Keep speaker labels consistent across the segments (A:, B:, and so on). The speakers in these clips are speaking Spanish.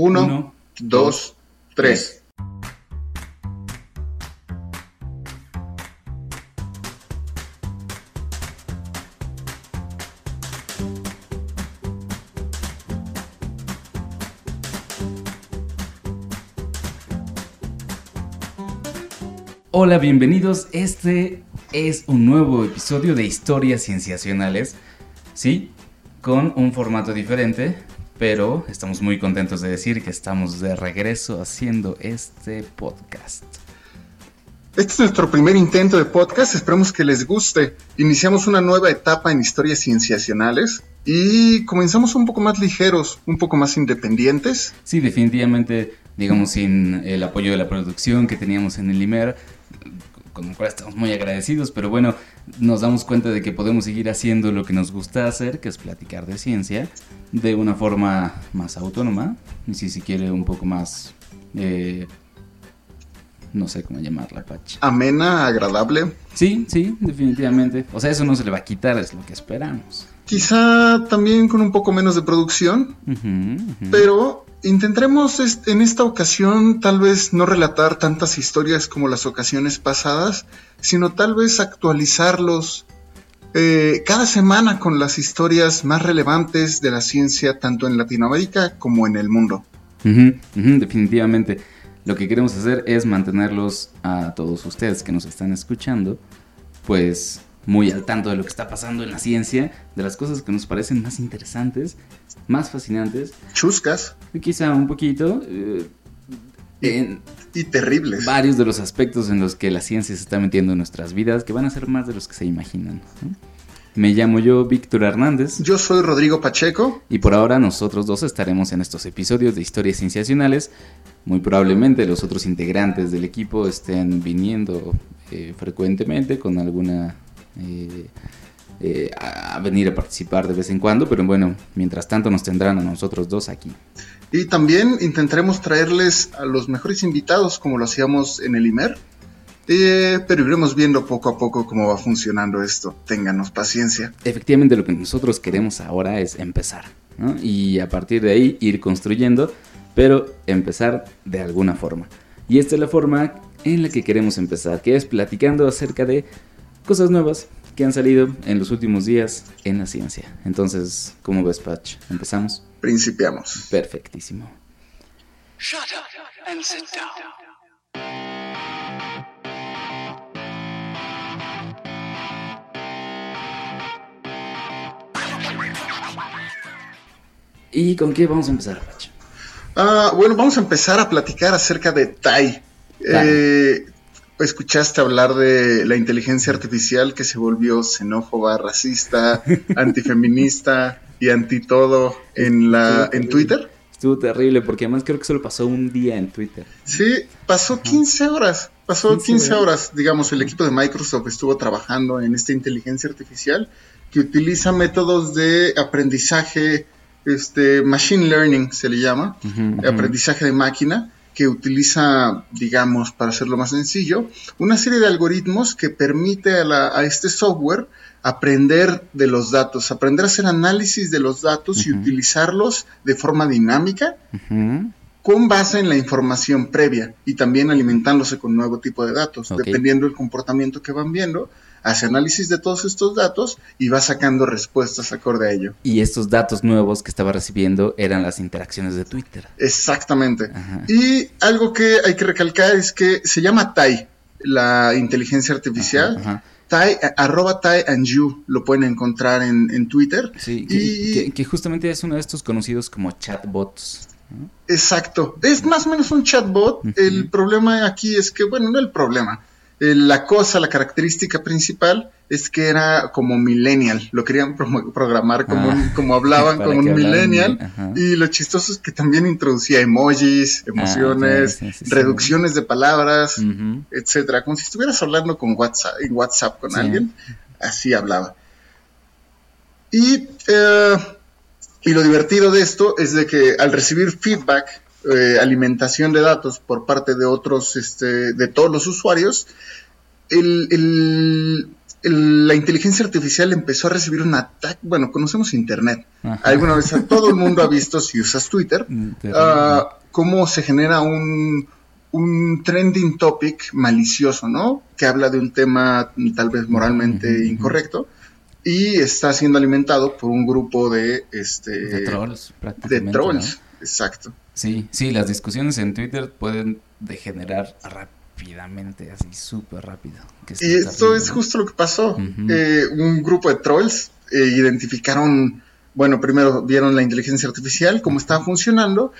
A: Uno,
B: Uno,
A: dos, tres.
B: Hola, bienvenidos. Este es un nuevo episodio de Historias Cienciacionales. Sí, con un formato diferente, pero estamos muy contentos de decir que estamos de regreso haciendo este podcast.
A: Este es nuestro primer intento de podcast, esperemos que les guste. Iniciamos una nueva etapa en historias cienciacionales y comenzamos un poco más ligeros, un poco más independientes.
B: Sí, definitivamente, digamos, sin el apoyo de la producción que teníamos en el IMER, con lo cual estamos muy agradecidos, pero bueno, nos damos cuenta de que podemos seguir haciendo lo que nos gusta hacer, que es platicar de ciencia, de una forma más autónoma, y si se quiere un poco más, eh, no sé cómo llamarla, Pach.
A: Amena, agradable.
B: Sí, sí, definitivamente. O sea, eso no se le va a quitar, es lo que esperamos.
A: Quizá también con un poco menos de producción, pero intentaremos en esta ocasión tal vez no relatar tantas historias como las ocasiones pasadas, sino tal vez actualizarlos eh, cada semana con las historias más relevantes de la ciencia tanto en Latinoamérica como en el mundo.
B: Definitivamente. Lo que queremos hacer es mantenerlos a todos ustedes que nos están escuchando, pues muy al tanto de lo que está pasando en la ciencia, de las cosas que nos parecen más interesantes, más fascinantes,
A: Chuscas
B: y quizá un poquito eh, en
A: y terribles.
B: varios de los aspectos en los que la ciencia se está metiendo en nuestras vidas, que van a ser más de los que se imaginan. Me llamo yo Víctor Hernández.
A: Yo soy Rodrigo Pacheco.
B: Y por ahora nosotros dos estaremos en estos episodios de historias cienciacionales. Muy probablemente los otros integrantes del equipo estén viniendo eh, frecuentemente con alguna... eh, eh, a a venir a participar de vez en cuando, pero bueno, mientras tanto nos tendrán a nosotros dos aquí.
A: Y también intentaremos traerles a los mejores invitados como lo hacíamos en el IMER. Eh, pero iremos viendo poco a poco cómo va funcionando esto. Ténganos paciencia.
B: Efectivamente lo que nosotros queremos ahora es empezar, ¿no? Y a partir de ahí ir construyendo, pero empezar de alguna forma. Y esta es la forma en la que queremos empezar, que es platicando acerca de cosas nuevas que han salido en los últimos días en la ciencia. Entonces, ¿cómo ves, Patch? ¿Empezamos?
A: Principiamos.
B: Perfectísimo.
C: Shut up and sit down.
B: ¿Y con qué vamos a empezar, Patch?
A: Ah, bueno, vamos a empezar a platicar acerca de Tai. Eh, escuchaste hablar de la inteligencia artificial que se volvió xenófoba, racista, antifeminista y anti todo en la en Twitter.
B: Estuvo terrible porque además creo que solo pasó un día en Twitter.
A: Sí, pasó 15 horas. Pasó
B: 15
A: 15
B: horas.
A: Digamos, el equipo de Microsoft estuvo trabajando en esta inteligencia artificial que utiliza métodos de aprendizaje, este, machine learning se le llama, aprendizaje de máquina, que utiliza, digamos, para hacerlo más sencillo, una serie de algoritmos que permite a, la- a este software aprender de los datos, aprender a hacer análisis de los datos y utilizarlos de forma dinámica con base en la información previa y también alimentándose con nuevo tipo de datos, dependiendo del comportamiento que van viendo, hace análisis de todos estos datos y va sacando respuestas acorde a ello.
B: Y estos datos nuevos que estaba recibiendo eran las interacciones de Twitter.
A: Exactamente.
B: Ajá.
A: Y algo que hay que recalcar es que se llama Tai, la inteligencia artificial.
B: Ajá.
A: Tai, eh, arroba Tai and You, lo pueden encontrar en, en Twitter.
B: Sí, que,
A: Y-
B: que- que justamente es uno de estos conocidos como chatbots. ¿no?
A: Exacto. Es más o menos un chatbot. El problema aquí es que, bueno, no el problema. Eh, La cosa, la característica principal es que era como millennial. Lo querían programar como,
B: Ah.
A: un- como hablaban como un millennial. Y lo chistoso es que también introducía emojis, emociones,
B: Ah, sí, sí, sí.
A: reducciones de palabras,
B: Ujú.
A: etcétera. Como si estuvieras hablando con WhatsApp, en WhatsApp con alguien. Así hablaba. Y, eh, y lo divertido de esto es de que al recibir feedback, eh, alimentación de datos por parte de otros, este, de todos los usuarios, el, el- el- la inteligencia artificial empezó a recibir un ataque. Bueno, conocemos Internet.
B: Ajá.
A: Alguna vez todo el mundo ha visto, si usas Twitter, ah, cómo se genera un, un trending topic malicioso, ¿no? Que habla de un tema tal vez moralmente incorrecto y está siendo alimentado por un grupo de, este,
B: de trolls,
A: de
B: prácticamente.
A: trolls. Exacto.
B: Sí, sí, las discusiones en Twitter pueden degenerar rápidamente, así súper rápido. que
A: Y esto es justo lo que pasó. Eh, un grupo de trolls eh, identificaron, bueno, primero vieron la inteligencia artificial, cómo estaba funcionando,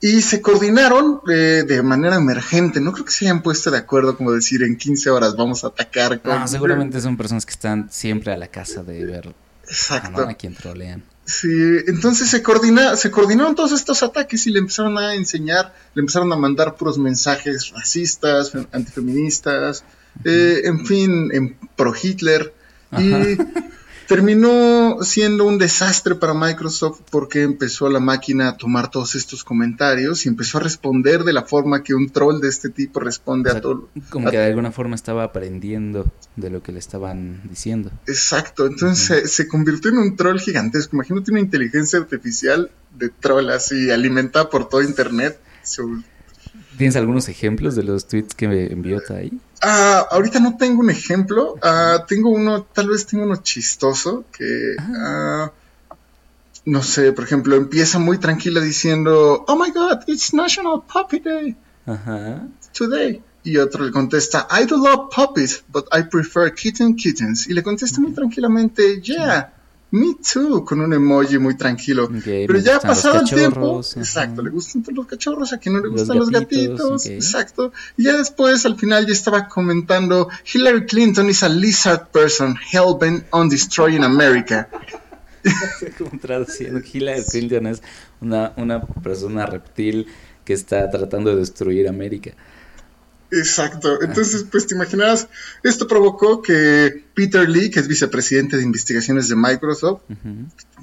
A: y se coordinaron eh, de manera emergente. No creo que se hayan puesto de acuerdo, como decir, en 15 horas vamos a atacar. Con...
B: No, seguramente son personas que están siempre a la casa de ver ah,
A: Exacto.
B: ¿no? a quien trolean.
A: Sí, entonces se coordina, se coordinaron todos estos ataques y le empezaron a enseñar, le empezaron a mandar puros mensajes racistas, fe- antifeministas, eh, en fin, en pro Hitler. Y terminó siendo un desastre para Microsoft porque empezó la máquina a tomar todos estos comentarios y empezó a responder de la forma que un troll de este tipo responde
B: O sea,
A: a todo.
B: Como que de alguna forma estaba aprendiendo de lo que le estaban diciendo.
A: Exacto, entonces se, se convirtió en un troll gigantesco. Imagínate una inteligencia artificial de troll así, alimentada por todo internet. Se-
B: ¿Tienes algunos ejemplos de los tweets que me envió Tai?
A: Ah, ahorita no tengo un ejemplo. Ah, tengo uno, tal vez tengo uno chistoso que, ah, no sé, por ejemplo, empieza muy tranquila diciendo, Oh my God, it's National Puppy Day
B: Ajá.
A: today. Y otro le contesta, I do love puppies, but I prefer kitten kittens. Y le contesta muy tranquilamente, Yeah, me too, con un emoji muy tranquilo. Pero ya
B: los
A: pasado el tiempo,
B: ajá.
A: exacto, le gustan todos los cachorros, a quien no le
B: Los
A: gustan los
B: gatitos,
A: exacto. Y ya después, al final, ya estaba comentando, Hillary Clinton is a lizard person hell-bent on destroying America.
B: Como traduciendo, Hillary Clinton es una, una persona reptil que está tratando de destruir América.
A: Exacto. Entonces, pues te imaginarás, esto provocó que Peter Lee, que es vicepresidente de investigaciones de Microsoft,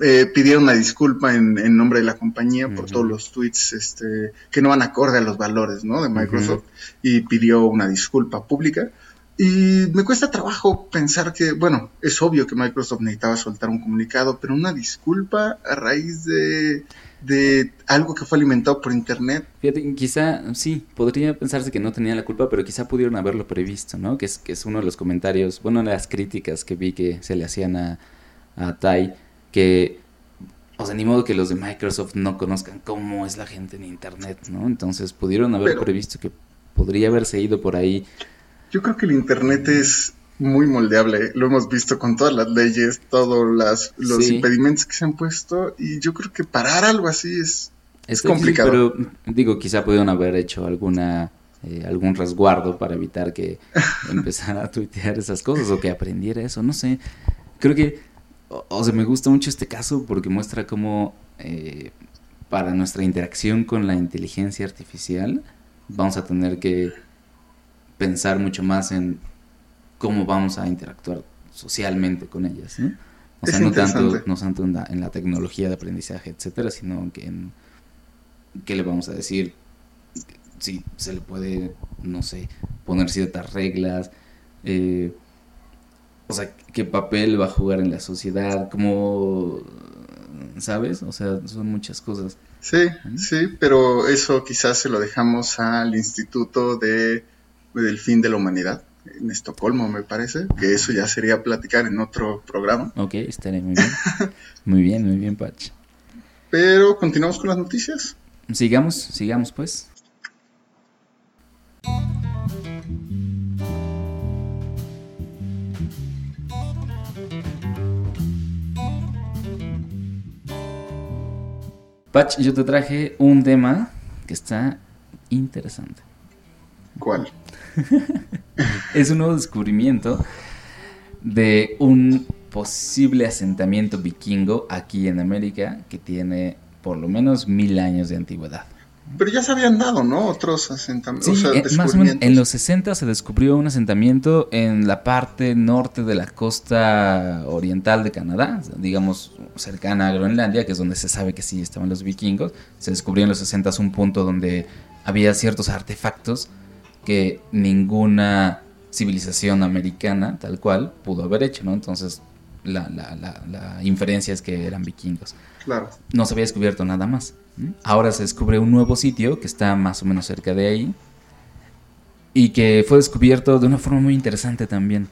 A: eh, pidiera una disculpa en, en nombre de la compañía por todos los tweets este, que no van acorde a los valores ¿no? de Microsoft y pidió una disculpa pública. Y me cuesta trabajo pensar que, bueno, es obvio que Microsoft necesitaba soltar un comunicado, pero una disculpa a raíz de, de algo que fue alimentado por Internet.
B: Fíjate, quizá, sí, podría pensarse que no tenía la culpa, pero quizá pudieron haberlo previsto, ¿no? Que es, que es uno de los comentarios, bueno, una de las críticas que vi que se le hacían a, a Tai, que, o sea, ni modo que los de Microsoft no conozcan cómo es la gente en Internet, ¿no? Entonces pudieron haber
A: Pero-
B: previsto que podría haberse ido por ahí.
A: Yo creo que el Internet es muy moldeable, lo hemos visto con todas las leyes, todos las, los
B: Sí.
A: impedimentos que se han puesto, y yo creo que parar algo así es... Es complicado.
B: Pero digo, quizá pudieron haber hecho alguna eh, algún resguardo para evitar que empezara a tuitear esas cosas o que aprendiera eso, no sé. Creo que, o, o sea, me gusta mucho este caso porque muestra cómo eh, para nuestra interacción con la inteligencia artificial vamos a tener que pensar mucho más en cómo vamos a interactuar socialmente con ellas, ¿no? O
A: Es
B: sea, no tanto, no tanto en la, en la tecnología de aprendizaje, etcétera, sino que en qué le vamos a decir, si se le puede, no sé, poner ciertas reglas, eh, o sea, qué papel va a jugar en la sociedad, cómo, ¿sabes? O sea, son muchas cosas.
A: Sí, sí, pero eso quizás se lo dejamos al Instituto de, del Fin de la Humanidad, en Estocolmo me parece, que eso ya sería platicar en otro programa.
B: Ok, estaré muy bien. Muy bien, muy bien, Patch.
A: Pero continuamos con las noticias.
B: Sigamos, sigamos pues. Patch, yo te traje un tema que está interesante.
A: ¿Cuál?
B: Es un nuevo descubrimiento de un posible asentamiento vikingo aquí en América que tiene por lo menos mil años de antigüedad.
A: Pero ya se habían dado, ¿no? Otros asentamientos.
B: Sí,
A: o sea,
B: más o menos en los 60 se descubrió un asentamiento en la parte norte de la costa oriental de Canadá, digamos cercana a Groenlandia, que es donde se sabe que sí estaban los vikingos. Se descubrió en los 60 un punto donde había ciertos artefactos que ninguna civilización americana, tal cual, pudo haber hecho, ¿no? Entonces, la, la, la, la inferencia es que eran vikingos.
A: Claro.
B: No se había descubierto nada más. Ahora se descubre un nuevo sitio que está más o menos cerca de ahí y que fue descubierto de una forma muy interesante también.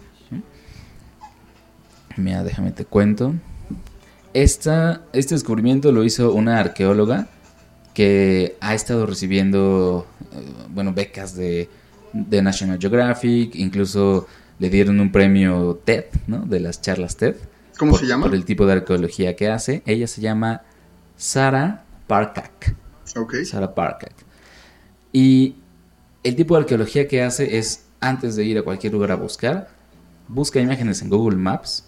B: Mira, déjame te cuento. Esta, este descubrimiento lo hizo una arqueóloga que ha estado recibiendo, eh, bueno, becas de, de National Geographic, incluso le dieron un premio TED, ¿no? De las charlas TED.
A: ¿Cómo
B: por-
A: se llama?
B: Por el tipo de arqueología que hace. Ella se llama Sara Parkak.
A: Ok.
B: Sarah Parkak. Y el tipo de arqueología que hace es, antes de ir a cualquier lugar a buscar, busca imágenes en Google Maps.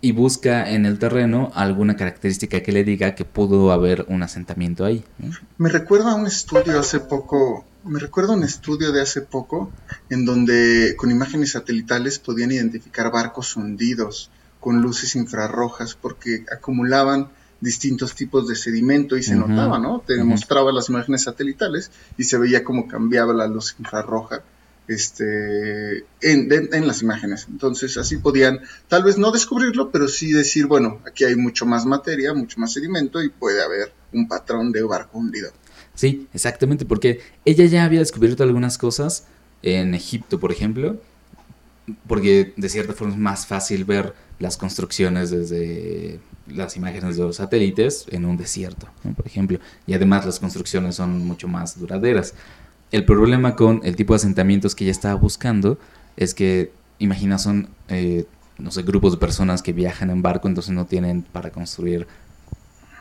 B: Y busca en el terreno alguna característica que le diga que pudo haber un asentamiento ahí.
A: Me recuerda a un estudio hace poco, me recuerda a un estudio de hace poco en donde con imágenes satelitales podían identificar barcos hundidos con luces infrarrojas porque acumulaban distintos tipos de sedimento y se notaba, ¿no? Te mostraba las imágenes satelitales y se veía cómo cambiaba la luz infrarroja este, en, las imágenes. Entonces así podían tal vez no descubrirlo, pero sí decir, bueno, aquí hay mucho más materia, mucho más sedimento y puede haber un patrón de barco hundido.
B: Sí, exactamente, porque ella ya había descubierto algunas cosas en Egipto, por ejemplo, porque de cierta forma es más fácil ver las construcciones desde las imágenes de los satélites en un desierto, por ejemplo, y además las construcciones son mucho más duraderas. El problema con el tipo de asentamientos que ella estaba buscando es que, imagina, son, eh, no sé, grupos de personas que viajan en barco, entonces no tienen para construir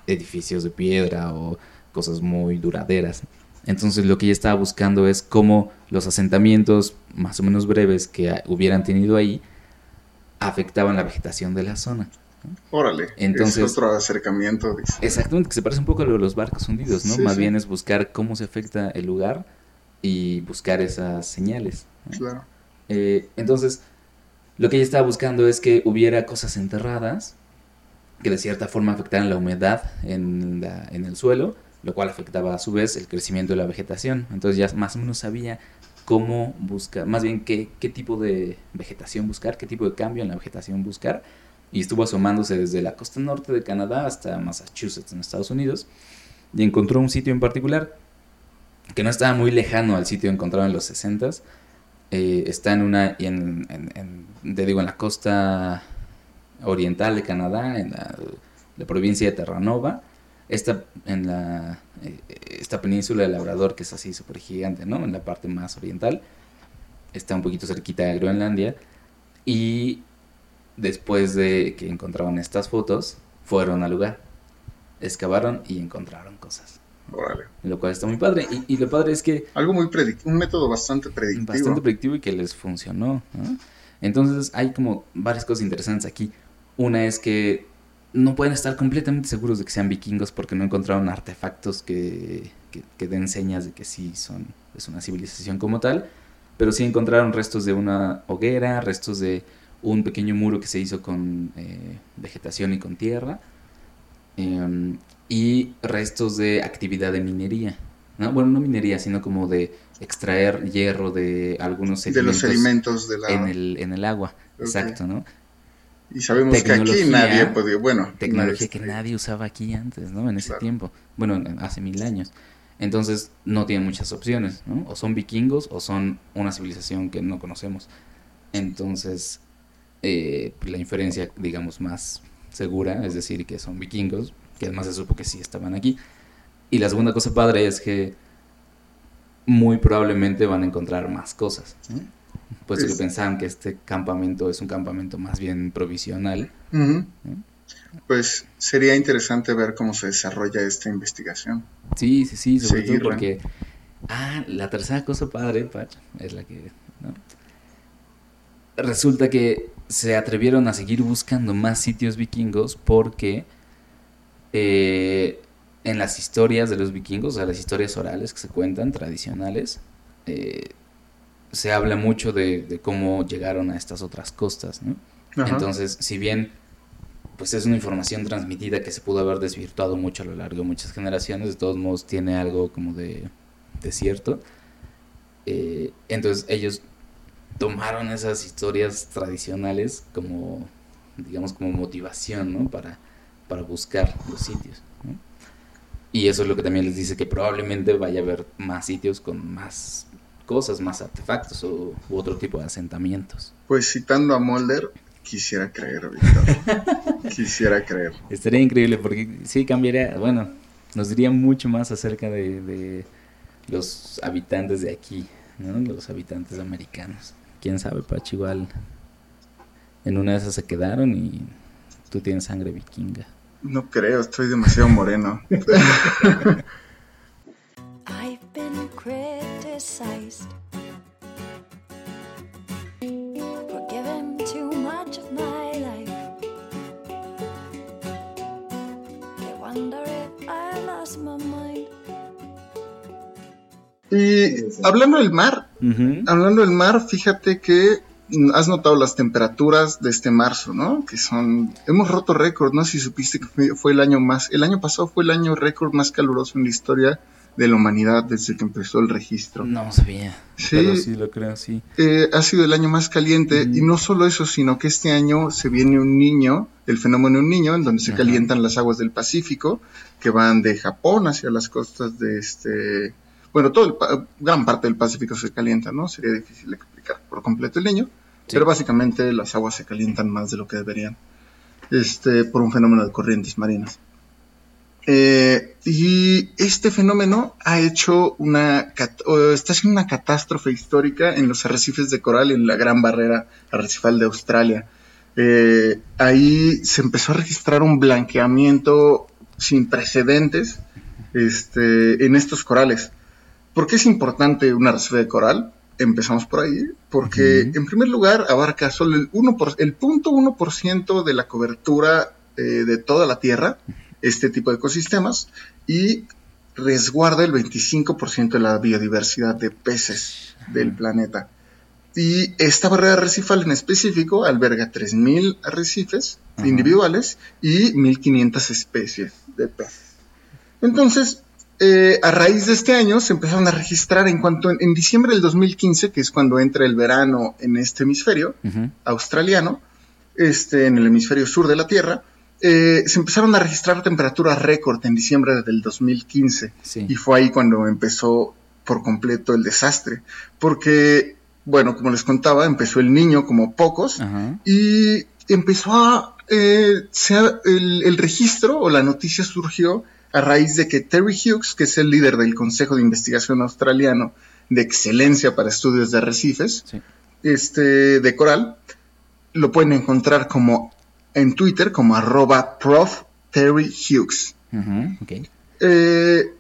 B: edificios de piedra o cosas muy duraderas. Entonces lo que ella estaba buscando es cómo los asentamientos más o menos breves que hubieran tenido ahí afectaban la vegetación de la zona.
A: Órale,
B: Entonces-
A: es otro acercamiento. dice.
B: Exactamente, que se parece un poco a lo de los barcos hundidos, ¿no?
A: Sí,
B: más
A: sí.
B: bien es buscar cómo se afecta el lugar y buscar esas señales. ¿no?
A: Claro.
B: Eh, entonces, lo que ella estaba buscando es que hubiera cosas enterradas que de cierta forma afectaran la humedad en, la- en el suelo, lo cual afectaba a su vez el crecimiento de la vegetación. Entonces ya más o menos sabía cómo buscar, más bien qué, qué tipo de vegetación buscar, qué tipo de cambio en la vegetación buscar. Y estuvo asomándose desde la costa norte de Canadá hasta Massachusetts en Estados Unidos. Y encontró un sitio en particular que no estaba muy lejano al sitio encontrado en los 60s. Eh, está en una, en, te digo, en la costa oriental de Canadá, en la, provincia de Terranova. Está en la, eh, esta península de Labrador, que es así súper gigante, ¿no? En la parte más oriental. Está un poquito cerquita de Groenlandia. Y después de que encontraron estas fotos, fueron al lugar. Excavaron y encontraron cosas. Lo cual está muy padre. Y, y lo padre es que
A: Algo muy predictivo, un método bastante predictivo.
B: bastante predictivo y que les funcionó. ¿no? Entonces hay como varias cosas interesantes aquí. Una es que no pueden estar completamente seguros de que sean vikingos porque no encontraron artefactos que, que, que den señas de que sí son es una civilización como tal, pero sí encontraron restos de una hoguera, restos de un pequeño muro que se hizo con eh, vegetación y con tierra, em, y restos de actividad de minería. ¿no? Bueno, no minería, sino como de extraer hierro de algunos
A: de los
B: sedimentos
A: sedimentos de la...
B: en el, en el agua. Exacto, ¿no?
A: Y sabemos que aquí nadie podía, bueno...
B: Tecnología que nadie usaba aquí antes, ¿no? En ese
A: Claro.
B: tiempo. Bueno, en- hace mil años. Entonces no tienen muchas opciones, ¿no? O son vikingos o son una civilización que no conocemos. Entonces, eh, pues, la inferencia, digamos, más segura, es decir, que son vikingos, que además se supo que sí estaban aquí. Y la segunda cosa padre es que muy probablemente van a encontrar más cosas. Puesto que pensaban que este campamento es un campamento más bien provisional.
A: Pues sería interesante ver cómo se desarrolla esta investigación.
B: Sí, sí, sí, sobre
A: Seguirla.
B: todo porque... Ah, la tercera cosa padre, Pach, es la que... ¿no? Resulta que se atrevieron a seguir buscando más sitios vikingos porque eh, en las historias de los vikingos, o sea, las historias orales que se cuentan, tradicionales, eh, se habla mucho de, de cómo llegaron a estas otras costas, ¿no?
A: Ajá.
B: Entonces, si bien pues es una información transmitida que se pudo haber desvirtuado mucho a lo largo de muchas generaciones, de todos modos tiene algo como de, de cierto. Eh, entonces ellos tomaron esas historias tradicionales como, digamos, como motivación, ¿no? Para, para buscar los sitios. ¿no? Y eso es lo que también les dice que probablemente vaya a haber más sitios con más cosas, más artefactos o, u otro tipo de asentamientos.
A: Pues citando a Mulder, quisiera creer, Víctor. quisiera creer.
B: Estaría increíble porque sí cambiaría, bueno, nos diría mucho más acerca de, de los habitantes de aquí, ¿no? Los habitantes americanos. Quién sabe, Pachi, igual en una de esas se quedaron y tú tienes sangre vikinga.
A: No creo, estoy demasiado moreno.
D: I've been criticized for giving too much of my life. I wonder if I lost my mind.
A: Y hablando del mar, hablando del mar, fíjate que has notado las temperaturas de este marzo, ¿no? Que son, hemos roto récord, no sé si supiste que fue, el año más, el año pasado fue el año récord más caluroso en la historia de la humanidad desde que empezó el registro.
B: No sabía.
A: Sí.
B: Pero sí lo creo, sí.
A: Eh, ha sido el año más caliente y no solo eso, sino que este año se viene un niño, el fenómeno un niño, en donde se
B: Ajá.
A: calientan las aguas del Pacífico, que van de Japón hacia las costas de este, bueno, todo el gran parte del Pacífico se calienta, ¿no? Sería difícil explicar por completo el niño,
B: Sí.
A: pero básicamente las aguas se calientan más de lo que deberían, este, por un fenómeno de corrientes marinas. Eh, y este fenómeno ha hecho una, está haciendo una catástrofe histórica en los arrecifes de coral en la Gran Barrera Arrecifal de Australia. Eh, ahí se empezó a registrar un blanqueamiento sin precedentes este, en estos corales. ¿Por qué es importante un arrecife de coral? Empezamos por ahí, porque
B: Ujú.
A: en primer lugar abarca solo el 1%, por- el 0.1% de la cobertura eh, de toda la Tierra, este tipo de ecosistemas, y resguarda el 25% de la biodiversidad de peces del planeta. Y esta barrera arrecifal en específico alberga 3.000 arrecifes
B: Ajá.
A: individuales y 1.500 especies de peces. Entonces, eh, a raíz de este año se empezaron a registrar en cuanto en, en diciembre del 2015, que es cuando entra el verano en este hemisferio australiano, este, en el hemisferio sur de la Tierra, eh, se empezaron a registrar temperaturas récord en diciembre del 2015.
B: Sí.
A: Y fue ahí cuando empezó por completo el desastre. Porque, bueno, como les contaba, empezó el niño como pocos y empezó a... eh, se ha- el, el registro o la noticia surgió a raíz de que Terry Hughes, que es el líder del Consejo de Investigación Australiano de Excelencia para Estudios de Arrecifes,
B: Sí.
A: este, de coral, lo pueden encontrar como en Twitter como arroba prof Terry Hughes. Eh,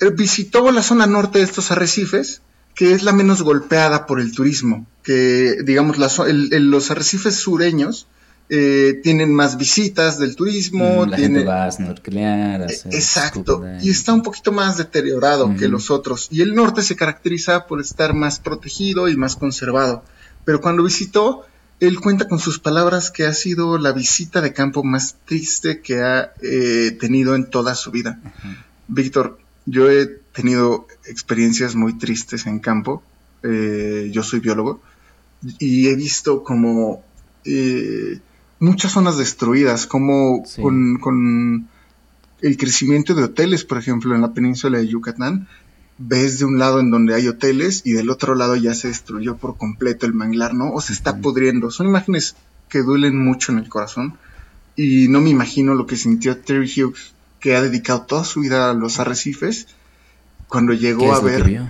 A: eh, visitó la zona norte de estos arrecifes, que es la menos golpeada por el turismo, que digamos la zo- el- el- los arrecifes sureños eh, tienen más visitas del turismo,
B: Mm, la
A: tiene-
B: gente va a snorkelear, a
A: eh,
B: hacer
A: Exacto, y está un poquito más deteriorado que los otros. Y el norte se caracteriza por estar más protegido y más conservado. Pero cuando visitó, él cuenta con sus palabras que ha sido la visita de campo más triste que ha eh, tenido en toda su vida. Víctor, yo he tenido experiencias muy tristes en campo. eh, yo soy biólogo y he visto como eh, muchas zonas destruidas, como
B: Sí.
A: con, con el crecimiento de hoteles, por ejemplo, en la península de Yucatán, ves de un lado en donde hay hoteles y del otro lado ya se destruyó por completo el manglar, ¿no? O se está pudriendo. Son imágenes que duelen mucho en el corazón y no me imagino lo que sintió Terry Hughes, que ha dedicado toda su vida a los arrecifes, cuando
B: ¿Qué
A: llegó a ver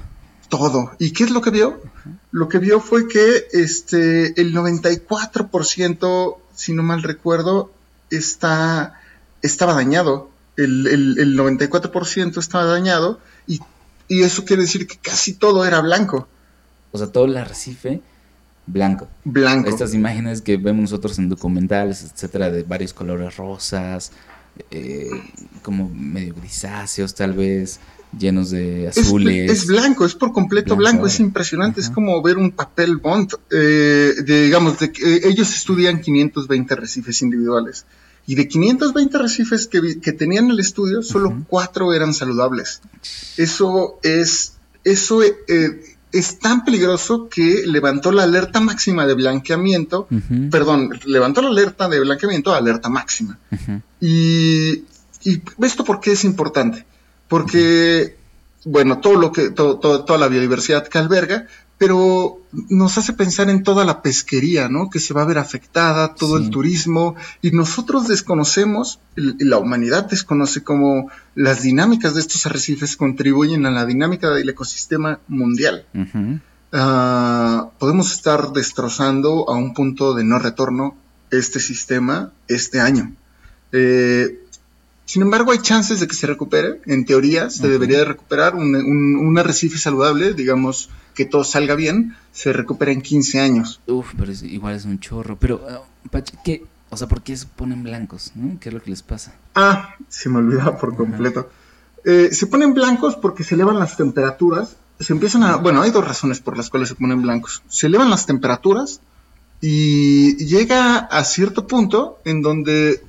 A: todo. ¿Y qué es lo que vio? Lo que vio fue que este el 94%, si no mal recuerdo, está estaba dañado. El, el, el 94% estaba dañado y, y eso quiere decir que casi todo era blanco.
B: O sea, todo el arrecife blanco.
A: Blanco.
B: Estas imágenes que vemos nosotros en documentales, etcétera, de varios colores rosas, eh, como medio grisáceos tal vez, llenos de
A: Es,
B: azules.
A: es blanco, es por completo
B: Blanco,
A: blanco, es impresionante, es como ver un papel bond. eh, de, digamos, de eh, ellos estudian 520 recifes individuales y de 520 recifes que, tenían el estudio, solo cuatro eran saludables. Eso es, eso eh, es tan peligroso que levantó la alerta máxima de blanqueamiento, perdón, levantó la alerta de blanqueamiento a alerta máxima. Y, y esto por qué es importante, porque, bueno, todo lo que, todo- todo- toda la biodiversidad que alberga, pero nos hace pensar en toda la pesquería, ¿no? Que se va a ver afectada, todo
B: Sí.
A: el turismo, y nosotros desconocemos, la humanidad desconoce cómo las dinámicas de estos arrecifes contribuyen a la dinámica del ecosistema mundial. Ah, podemos estar destrozando a un punto de no retorno este sistema este año. Eh, sin embargo, hay chances de que se recupere. En teoría, se debería de recuperar un, un- un arrecife saludable, digamos que todo salga bien, se recupera en 15 años.
B: Uf, pero es- igual es un chorro. Pero, ah, ¿qué? O sea, ¿por qué se ponen blancos? ¿no? ¿Qué es lo que les pasa?
A: Ah, se me olvidaba por completo. Eh, se ponen blancos porque se elevan las temperaturas. Se empiezan a. Bueno, hay dos razones por las cuales se ponen blancos. Se elevan las temperaturas y llega a cierto punto en donde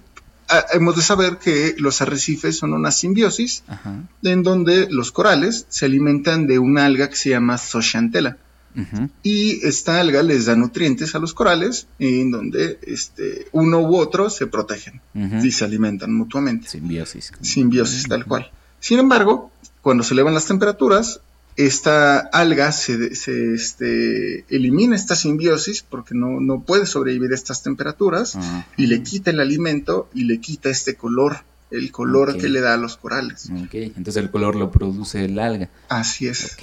A: hemos de saber que los arrecifes son una simbiosis
B: Ajá.
A: en donde los corales se alimentan de una alga que se llama Zooxanthella.
B: Ujú.
A: Y esta alga les da nutrientes a los corales en donde este, uno u otro se protegen y se alimentan mutuamente
B: Simbiosis.
A: simbiosis tal cual. Sin embargo, cuando se elevan las temperaturas, esta alga se, se, este, elimina esta simbiosis porque no, no puede sobrevivir a estas temperaturas
B: Ajá.
A: y le quita el alimento y le quita este color, el color que le da a los corales.
B: Ok, entonces el color lo produce el alga.
A: Así es.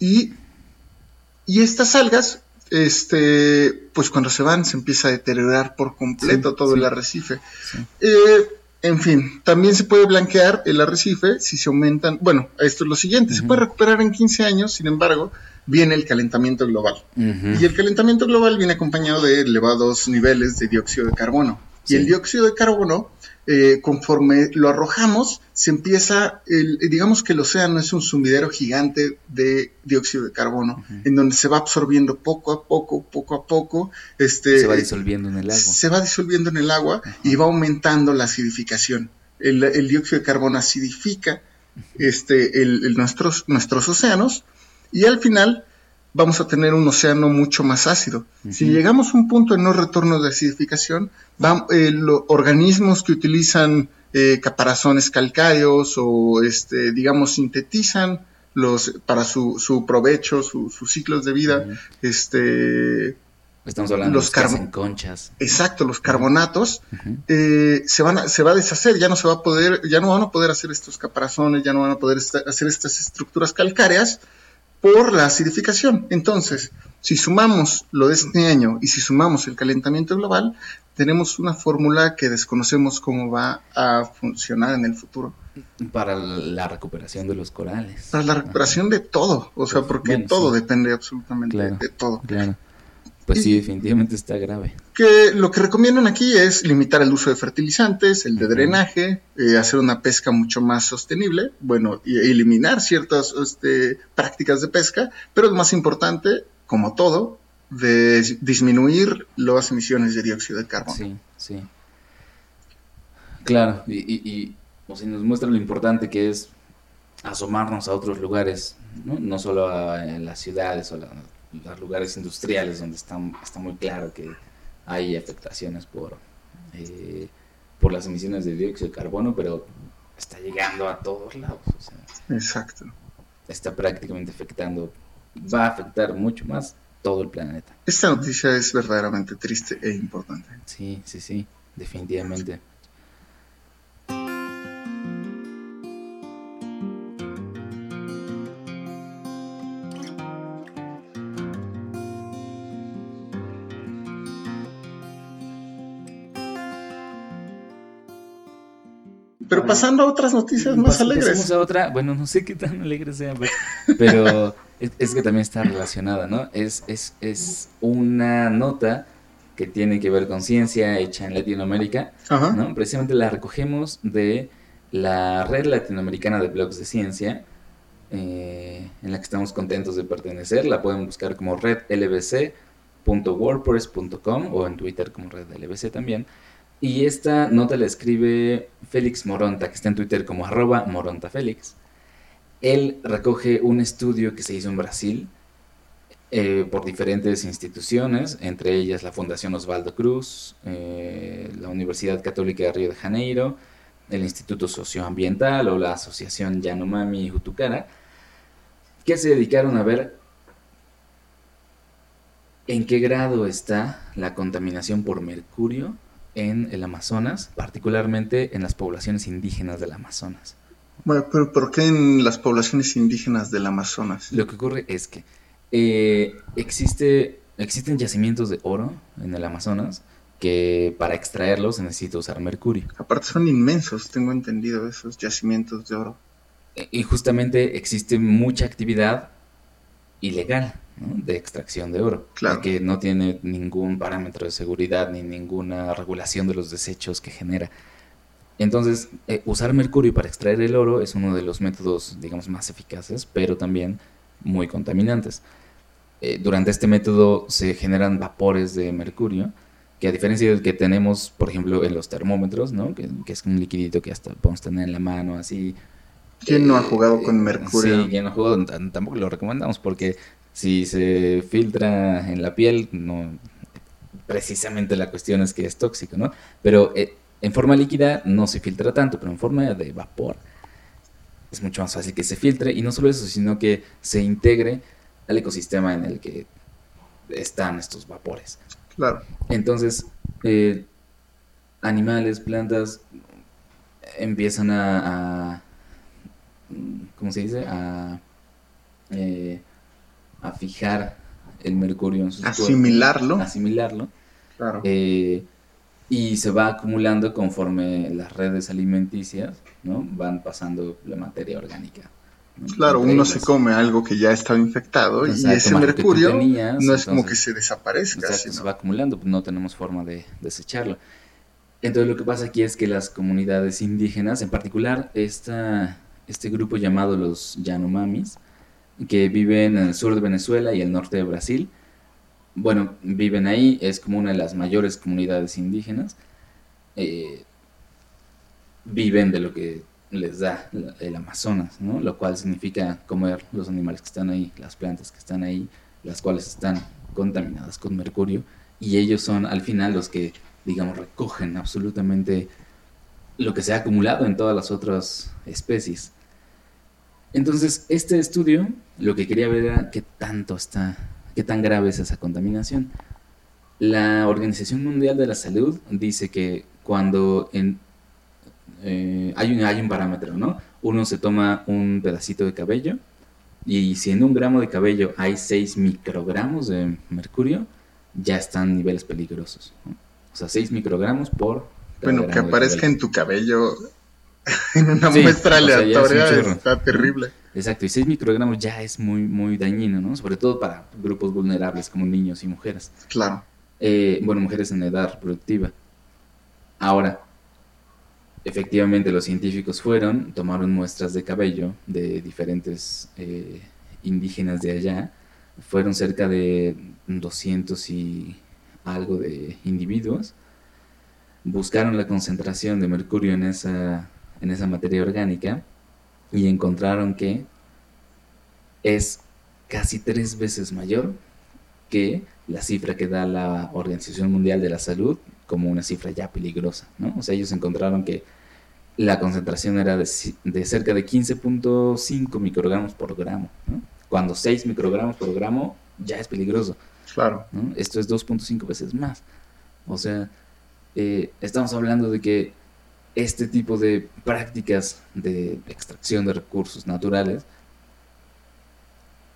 A: Y, y estas algas, este, pues cuando se van se empieza a deteriorar por completo
B: Sí,
A: todo
B: sí.
A: el arrecife.
B: Sí.
A: Eh, en fin, también se puede blanquear el arrecife si se aumentan. Bueno, esto es lo siguiente: se puede recuperar en 15 años, sin embargo, viene el calentamiento global. Y el calentamiento global viene acompañado de elevados niveles de dióxido de carbono.
B: Sí.
A: Y el dióxido de carbono, eh, conforme lo arrojamos, se empieza, el, digamos que el océano es un sumidero gigante de dióxido de carbono, en donde se va absorbiendo poco a poco, poco a poco, este,
B: Se va disolviendo en el agua.
A: se va disolviendo en el agua y va aumentando la acidificación. El, el dióxido de carbono acidifica este, el- nuestros, nuestros océanos y al final vamos a tener un océano mucho más ácido. Si llegamos a un punto de no retorno de acidificación, eh, los organismos que utilizan eh, caparazones calcáreos o, este, digamos, sintetizan los, para su, su provecho, su- sus ciclos de vida, este,
B: Estamos hablando
A: los
B: de los que
A: carbo-
B: hacen conchas.
A: exacto, los carbonatos, eh, se, van a, se va a deshacer, ya no se va a poder, ya no van a poder hacer estos caparazones, ya no van a poder hacer estas estructuras calcáreas por la acidificación. Entonces, si sumamos lo de este año y si sumamos el calentamiento global, tenemos una fórmula que desconocemos cómo va a funcionar en el futuro.
B: Para la recuperación de los corales.
A: Para la recuperación de todo, o sea, porque
B: Bueno,
A: todo
B: sí.
A: depende absolutamente
B: Claro.
A: de todo.
B: Claro. Pues sí, definitivamente está grave.
A: que lo que recomiendan aquí es limitar el uso de fertilizantes, el de drenaje, eh, hacer una pesca mucho más sostenible, bueno, y eliminar ciertas este, prácticas de pesca, pero lo más importante, como todo, de disminuir las emisiones de dióxido de carbono.
B: Sí, sí. Claro, y, y, y, o sea, nos muestra lo importante que es asomarnos a otros lugares, no, no solo a, en las ciudades o la- los lugares industriales donde está, está muy claro que hay afectaciones por, eh, por las emisiones de dióxido de carbono, pero está llegando a todos lados, o sea,
A: Exacto.
B: está prácticamente afectando, va a afectar mucho más todo el planeta.
A: Esta noticia es verdaderamente triste e importante.
B: Sí, sí, sí, definitivamente.
A: Pero pasando a otras noticias más alegres.
B: a otra, bueno, no sé qué tan alegre sea, pues, pero es, es que también está relacionada, ¿no? Es, es, es una nota que tiene que ver con ciencia hecha en Latinoamérica,
A: Ajá.
B: ¿no? Precisamente la recogemos de la red latinoamericana de blogs de ciencia, eh, en la que estamos contentos de pertenecer. La pueden buscar como redlbc.wordpress.com o en Twitter como redlbc también. Y esta nota la escribe Félix Moronta, que está en Twitter como arroba morontafélix. Él recoge un estudio que se hizo en Brasil eh, por diferentes instituciones, entre ellas la Fundación Osvaldo Cruz, eh, la Universidad Católica de Río de Janeiro, el Instituto Socioambiental o la Asociación Yanomami Jutucara, que se dedicaron a ver en qué grado está la contaminación por mercurio en el Amazonas, particularmente en las poblaciones indígenas del Amazonas.
A: Bueno, pero ¿por qué en las poblaciones indígenas del Amazonas?
B: Lo que ocurre es que eh, existe, existen yacimientos de oro en el Amazonas que para extraerlos se necesita usar mercurio.
A: Aparte son inmensos, tengo entendido, esos yacimientos de oro.
B: E- Y justamente existe mucha actividad ilegal ¿no? de extracción de oro,
A: Claro.
B: que no tiene ningún parámetro de seguridad ni ninguna regulación de los desechos que genera. Entonces, eh, usar mercurio para extraer el oro es uno de los métodos, digamos, más eficaces, pero también muy contaminantes. Eh, durante este método se generan vapores de mercurio, que a diferencia del que tenemos, por ejemplo, en los termómetros, ¿no? que, que es un liquidito que hasta podemos tener en la mano, así,
A: ¿Quién no ha
B: eh,
A: jugado con
B: eh,
A: mercurio?
B: Sí, quien no ha jugado, tampoco lo recomendamos porque si se filtra en la piel, no precisamente la cuestión es que es tóxico, ¿no? Pero eh, en forma líquida no se filtra tanto, pero en forma de vapor es mucho más fácil que se filtre y no solo eso, sino que se integre al ecosistema en el que están estos vapores.
A: Claro.
B: Entonces, eh, animales, plantas empiezan a, a- ¿cómo se dice? A, eh, a fijar el mercurio en sus cuerpos,
A: Asimilarlo.
B: asimilarlo,
A: Claro.
B: eh, y se va acumulando conforme las redes alimenticias, ¿no? Van pasando la materia orgánica. ¿no?
A: Claro,
B: Entre
A: uno
B: ellas.
A: se come algo que ya estaba infectado y ese
B: más lo que tú
A: mercurio
B: tenías,
A: no es como que
B: entonces-
A: se desaparezca,
B: Exacto, se
A: sino-
B: va acumulando, pues no tenemos forma de desecharlo. Entonces lo que pasa aquí es que las comunidades indígenas, en particular esta, este grupo llamado los Yanomamis, que viven en el sur de Venezuela y el norte de Brasil, bueno, viven ahí, es como una de las mayores comunidades indígenas, eh, viven de lo que les da el Amazonas, ¿no? Lo cual significa comer los animales que están ahí, las plantas que están ahí, las cuales están contaminadas con mercurio, y ellos son al final los que, digamos, recogen absolutamente lo que se ha acumulado en todas las otras especies. Entonces, este estudio lo que quería ver era qué tanto está, qué tan grave es esa contaminación. La Organización Mundial de la Salud dice que cuando en, eh, hay, un, hay un parámetro, ¿no? Uno se toma un pedacito de cabello y si en un gramo de cabello hay 6 microgramos de mercurio, ya están niveles peligrosos. ¿no? O sea, 6 microgramos por... cada
A: Bueno, que
B: gramo
A: aparezca en tu cabello en una
B: Sí,
A: muestra
B: o sea, es
A: aleatoria
B: chorro.
A: está terrible.
B: Exacto, y 6 microgramos ya es muy, muy dañino, ¿no? Sobre todo para grupos vulnerables como niños y mujeres.
A: Claro.
B: Eh, bueno, mujeres en edad reproductiva. Ahora, efectivamente los científicos fueron, tomaron muestras de cabello de diferentes eh, indígenas de allá, fueron cerca de 200 y algo de individuos, buscaron la concentración de mercurio en esa, en esa materia orgánica y encontraron que es casi tres veces mayor que la cifra que da la Organización Mundial de la Salud como una cifra ya peligrosa, ¿no? O sea, ellos encontraron que la concentración era de, de cerca de 15.5 microgramos por gramo, ¿no? Cuando 6 microgramos por gramo ya es peligroso,
A: Claro.
B: ¿no? Esto es 2.5 veces más. O sea, eh, estamos hablando de que este tipo de prácticas de extracción de recursos naturales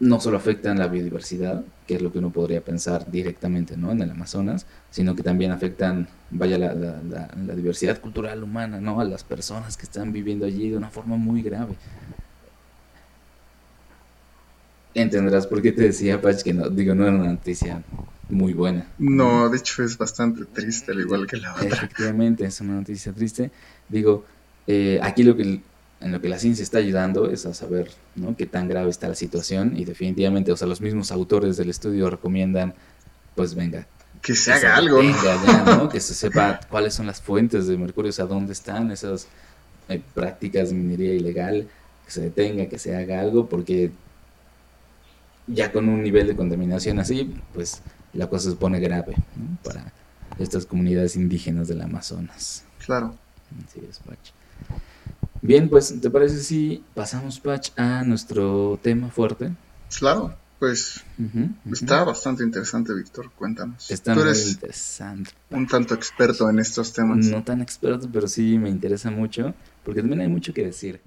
B: no solo afectan la biodiversidad, que es lo que uno podría pensar directamente ¿no? en el Amazonas, sino que también afectan, vaya, la, la- la- diversidad cultural humana, ¿no? a las personas que están viviendo allí de una forma muy grave. Entenderás por qué te decía, Pach, que no, digo, no era una noticia muy buena.
A: No, de hecho es bastante triste, al igual que la otra.
B: Efectivamente, es una noticia triste. Digo, eh, aquí lo que en lo que la ciencia está ayudando es a saber ¿no? qué tan grave está la situación y definitivamente, o sea, los mismos autores del estudio recomiendan, pues venga,
A: Que se
B: que
A: haga algo.
B: Que se sepa cuáles son las fuentes de mercurio, o sea, dónde están esas eh, prácticas de minería ilegal, que se detenga, que se haga algo, porque ya con un nivel de contaminación así, pues la cosa se pone grave ¿no? para estas comunidades indígenas del Amazonas.
A: Claro.
B: Así es, Patch. Bien, pues, ¿te parece si pasamos, Patch, a nuestro tema fuerte?
A: Claro, pues está bastante interesante, Víctor. Cuéntanos.
B: Está
A: Tú
B: muy
A: eres
B: interesante.
A: un tanto experto en estos temas.
B: No tan experto, pero sí me interesa mucho, porque también hay mucho que decir.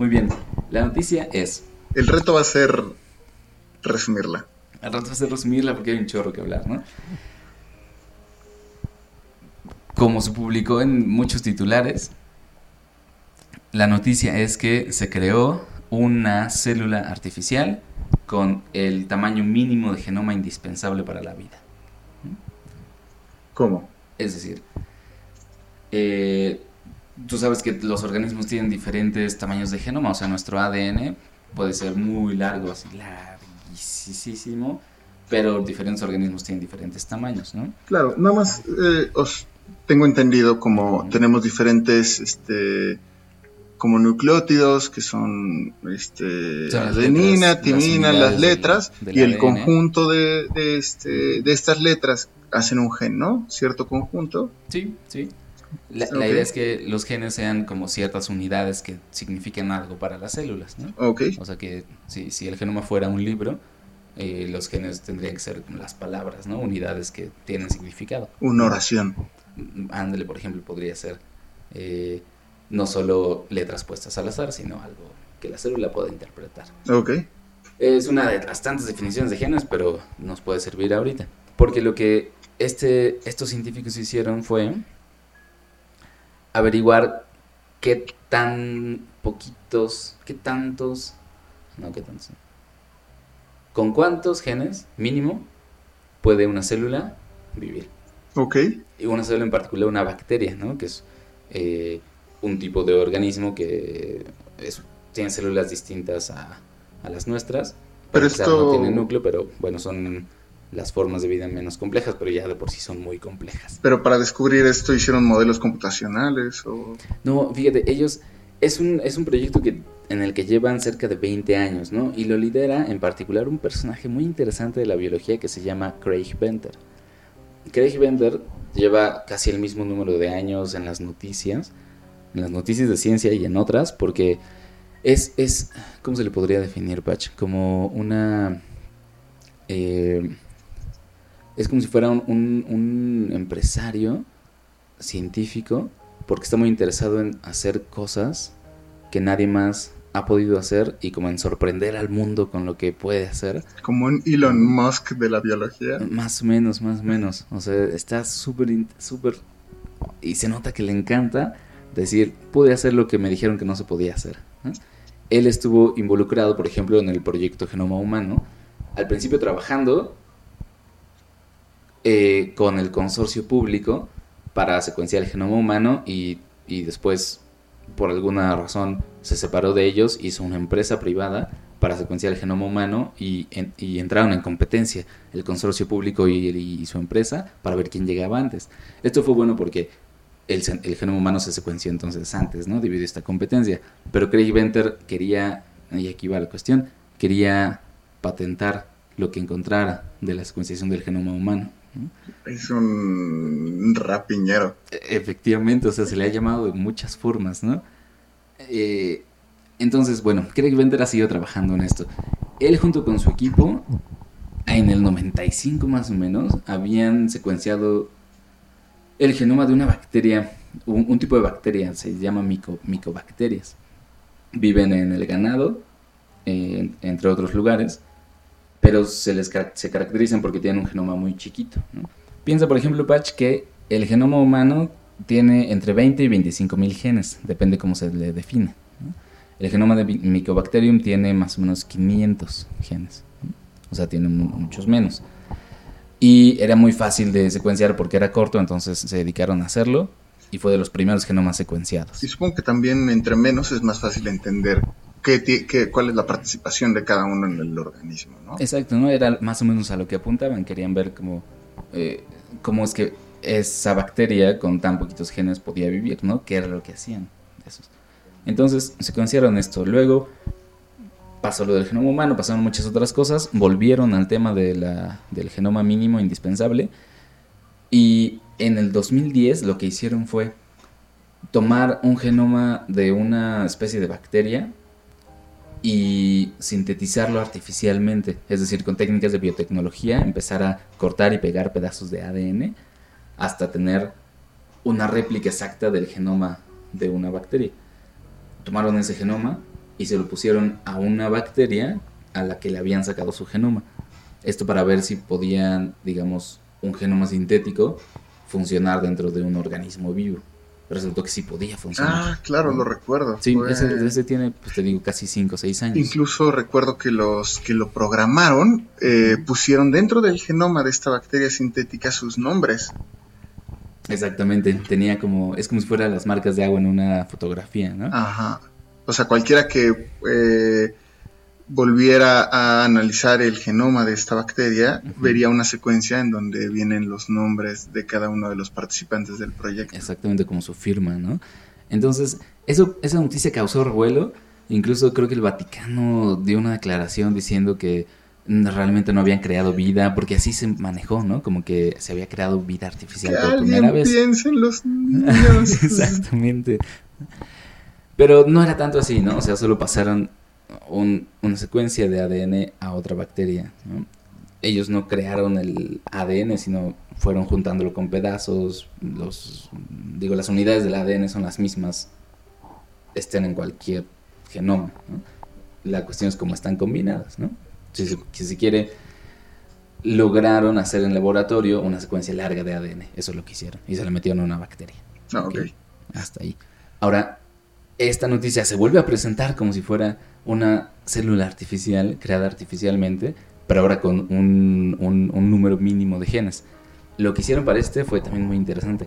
B: Muy bien, la noticia es,
A: El reto va a ser resumirla.
B: al rato vas a resumirla porque hay un chorro que hablar, ¿no? Como se publicó en muchos titulares, la noticia es que se creó una célula artificial con el tamaño mínimo de genoma indispensable para la vida.
A: ¿Cómo?
B: Es decir, eh, tú sabes que los organismos tienen diferentes tamaños de genoma, o sea, nuestro ADN puede ser muy largo, así larguísimo, pero diferentes organismos tienen diferentes tamaños, ¿no?
A: Claro, nada más eh, os tengo entendido como tenemos diferentes este como nucleótidos que son este adenina,
B: letras,
A: timina, las
B: del-
A: letras
B: del
A: y el
B: ADN.
A: conjunto de, de, este, de estas letras hacen un gen, ¿no? Cierto conjunto.
B: Sí, sí. La, idea es que los genes sean como ciertas unidades que signifiquen algo para las células, ¿no? O sea que si, si el genoma fuera un libro, eh, los genes tendrían que ser como las palabras, ¿no? Unidades que tienen significado.
A: una oración.
B: Ándale, por ejemplo, podría ser eh, no solo letras puestas al azar, sino algo que la célula pueda interpretar.
A: Ok,
B: Es una de las tantas definiciones de genes, pero nos puede servir ahorita. Porque lo que este, estos científicos hicieron fue averiguar qué tan poquitos, qué tantos, no, qué tantos, con cuántos genes mínimo puede una célula vivir.
A: ok,
B: Y una célula en particular, una bacteria, ¿no? Que es eh, un tipo de organismo que es- tiene células distintas a, a las nuestras.
A: Pero esto-
B: no tiene núcleo, pero bueno, son las formas de vida menos complejas, pero ya de por sí son muy complejas.
A: pero para descubrir esto hicieron modelos computacionales o...
B: No, fíjate, ellos... Es un, es un proyecto que, en el que llevan cerca de 20 años, ¿no? Y lo lidera en particular un personaje muy interesante de la biología que se llama Craig Venter. Craig Venter lleva casi el mismo número de años en las noticias, en las noticias de ciencia y en otras, porque es, es ¿cómo se le podría definir, Patch? Como una... eh, es como si fuera un, un- un empresario científico, porque está muy interesado en hacer cosas que nadie más ha podido hacer y como en sorprender al mundo con lo que puede hacer.
A: Como un Elon Musk de la biología.
B: Más o menos, más o menos. O sea, está súper, súper... Y se nota que le encanta decir, pude hacer lo que me dijeron que no se podía hacer. Él estuvo involucrado, por ejemplo, en el proyecto Genoma Humano. Al principio trabajando eh, con el consorcio público para secuenciar el genoma humano y, y después, por alguna razón, se separó de ellos, hizo una empresa privada para secuenciar el genoma humano y, en- y entraron en competencia el consorcio público y, su empresa para ver quién llegaba antes. Esto fue bueno porque el genoma humano se secuenció entonces antes, ¿no? Debido a esta competencia. Pero Craig Venter quería, y aquí va la cuestión, quería patentar lo que encontrara de la secuenciación del genoma humano.
A: Es un rapiñero.
B: E- Efectivamente, o sea, se le ha llamado de muchas formas, ¿no? Eh, entonces, bueno, Craig Venter ha seguido trabajando en esto. Él junto con su equipo, en el 95 más o menos, habían secuenciado el genoma de una bacteria, un, tipo de bacteria, se llama mico- micobacterias. Viven en el ganado, eh, entre otros lugares, pero se les se caracterizan porque tienen un genoma muy chiquito. Piensa, por ejemplo, Patch, que el genoma humano tiene entre 20 y 25 mil genes, depende cómo se le define. El genoma de Mycobacterium tiene más o menos 500 genes, ¿no? o sea, tiene mu- muchos menos. Y era muy fácil de secuenciar porque era corto, entonces se dedicaron a hacerlo y fue de los primeros genomas secuenciados.
A: Y supongo que también entre menos es más fácil entender qué qué- cuál es la participación de cada uno en el organismo, ¿no?
B: Exacto, ¿no? Era más o menos a lo que apuntaban. Querían ver cómo, eh, cómo es que esa bacteria con tan poquitos genes podía vivir, ¿no? ¿Qué era lo que hacían esos? Entonces, secuenciaron esto. Luego pasó lo del genoma humano, pasaron muchas otras cosas. Volvieron al tema de la, del genoma mínimo indispensable. Y en el 2010 lo que hicieron fue tomar un genoma de una especie de bacteria y sintetizarlo artificialmente, es decir, con técnicas de biotecnología, empezar a cortar y pegar pedazos de ADN hasta tener una réplica exacta del genoma de una bacteria. Tomaron ese genoma y se lo pusieron a una bacteria a la que le habían sacado su genoma. Esto para ver si podían, digamos, un genoma sintético funcionar dentro de un organismo vivo. Resultó que sí podía funcionar.
A: Ah, claro, lo recuerdo.
B: Sí,
A: Fue-
B: ese, ese tiene, pues te digo, casi 5 o 6 años.
A: Incluso recuerdo que los que lo programaron eh, pusieron dentro del genoma de esta bacteria sintética sus nombres.
B: Exactamente, tenía como, es como si fueran las marcas de agua en una fotografía, ¿no?
A: Ajá. O sea, cualquiera que eh, volviera a analizar el genoma de esta bacteria vería una secuencia en donde vienen los nombres de cada uno de los participantes del proyecto.
B: Exactamente como su firma, ¿no? Entonces, eso, esa noticia causó revuelo, incluso creo que el Vaticano dio una declaración diciendo que realmente no habían creado vida, porque así se manejó, ¿no? Como que se había creado vida
A: Que
B: artificial por primera vez.
A: piense en los niños.
B: Exactamente. Pero no era tanto así, ¿no? O sea, solo pasaron un- una secuencia de ADN a otra bacteria, ¿no? Ellos no crearon el ADN, sino fueron juntándolo con pedazos. Los, digo, las unidades del ADN son las mismas, estén en cualquier genoma, ¿no? La cuestión es cómo están combinadas, ¿no? Si, se- si quiere, lograron hacer en laboratorio una secuencia larga de ADN. Eso es lo que hicieron. Y se le metieron a una bacteria.
A: Ah, ok.
B: Hasta ahí. Ahora, esta noticia se vuelve a presentar como si fuera una célula artificial creada artificialmente, pero ahora con un, un- número mínimo de genes. Lo que hicieron para este fue también muy interesante.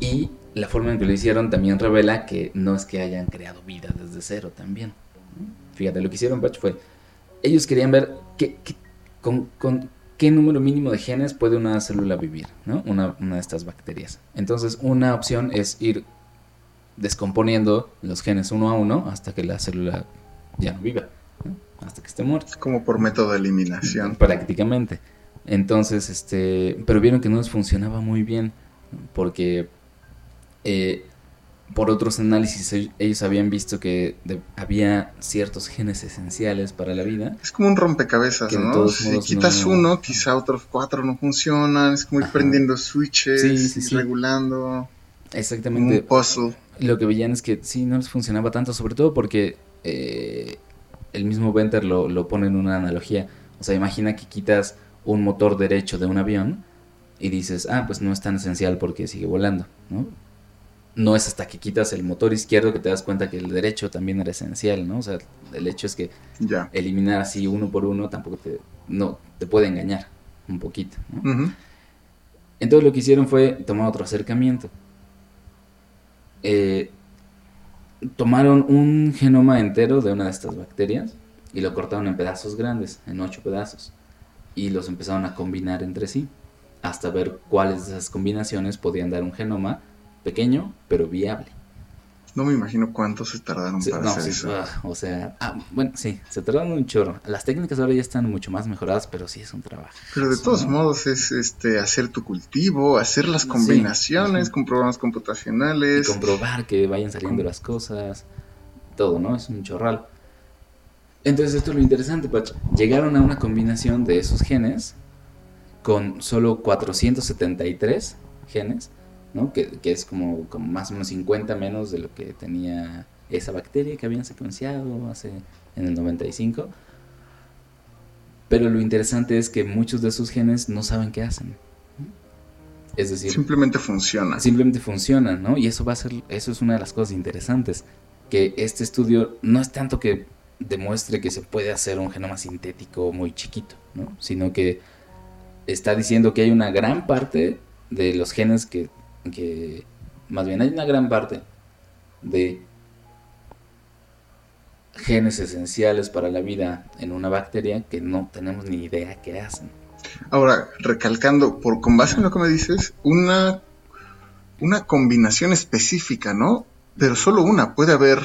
B: Y la forma en que lo hicieron también revela que no es que hayan creado vida desde cero también. Fíjate, lo que hicieron, Patch, fue... Ellos querían ver qué, qué- con, con qué número mínimo de genes puede una célula vivir, ¿no? Una, una de estas bacterias. Entonces, una opción es ir descomponiendo los genes uno a uno hasta que la célula ya no viva, ¿no? hasta que esté muerta.
A: Es como por método de eliminación.
B: Prácticamente. Entonces, este, pero vieron que no les funcionaba muy bien porque eh, por otros análisis ellos habían visto que de- había ciertos genes esenciales para la vida.
A: Es como un rompecabezas, ¿no? Si quitas
B: no-
A: uno, quizá otros cuatro no funcionan. Es como ir
B: Ajá.
A: prendiendo switches,
B: Sí, sí,
A: y
B: sí.
A: regulando. Un
B: Exactamente.
A: puzzle.
B: Lo que veían es que sí, no les funcionaba tanto, sobre todo porque eh, el mismo Venter lo, lo pone en una analogía. O sea, imagina que quitas un motor derecho de un avión y dices, ah, pues no es tan esencial porque sigue volando, ¿no? No es hasta que quitas el motor izquierdo que te das cuenta que el derecho también era esencial, ¿no? O sea, el hecho es que
A: Ya.
B: eliminar así uno por uno tampoco te, no, te puede engañar un poquito, ¿no? Entonces lo que hicieron fue tomar otro acercamiento. Eh, tomaron un genoma entero de una de estas bacterias y lo cortaron en pedazos grandes, en ocho pedazos, y los empezaron a combinar entre sí, hasta ver cuáles de esas combinaciones podían dar un genoma pequeño pero viable.
A: No me imagino cuánto se tardaron
B: Sí,
A: para
B: no,
A: hacer
B: sí,
A: eso.
B: ah, o sea, ah, bueno, sí, se tardaron un chorro. Las técnicas ahora ya están mucho más mejoradas, pero sí es un trabajo.
A: Pero de todos
B: ¿no?
A: modos es este hacer tu cultivo, hacer las combinaciones con programas
B: y
A: computacionales.
B: comprobar que vayan saliendo las cosas, todo, ¿no? Es un chorral. Entonces esto es lo interesante, Pach. Llegaron a una combinación de esos genes con solo 473 genes, ¿no? Que, que es como, como más o menos 50 menos de lo que tenía esa bacteria que habían secuenciado hace en el 95. Pero lo interesante es que muchos de esos genes no saben qué hacen. Es decir,
A: Simplemente funciona.
B: simplemente funcionan, ¿no? Y eso va a ser, eso es una de las cosas interesantes, que este estudio no es tanto que demuestre que se puede hacer un genoma sintético muy chiquito, ¿no? Sino que está diciendo que hay una gran parte de los genes que, que más bien hay una gran parte de genes esenciales para la vida en una bacteria que no tenemos ni idea qué hacen.
A: Ahora, recalcando, por con base en lo que me dices, una, una combinación específica, ¿no? Pero solo una, puede haber,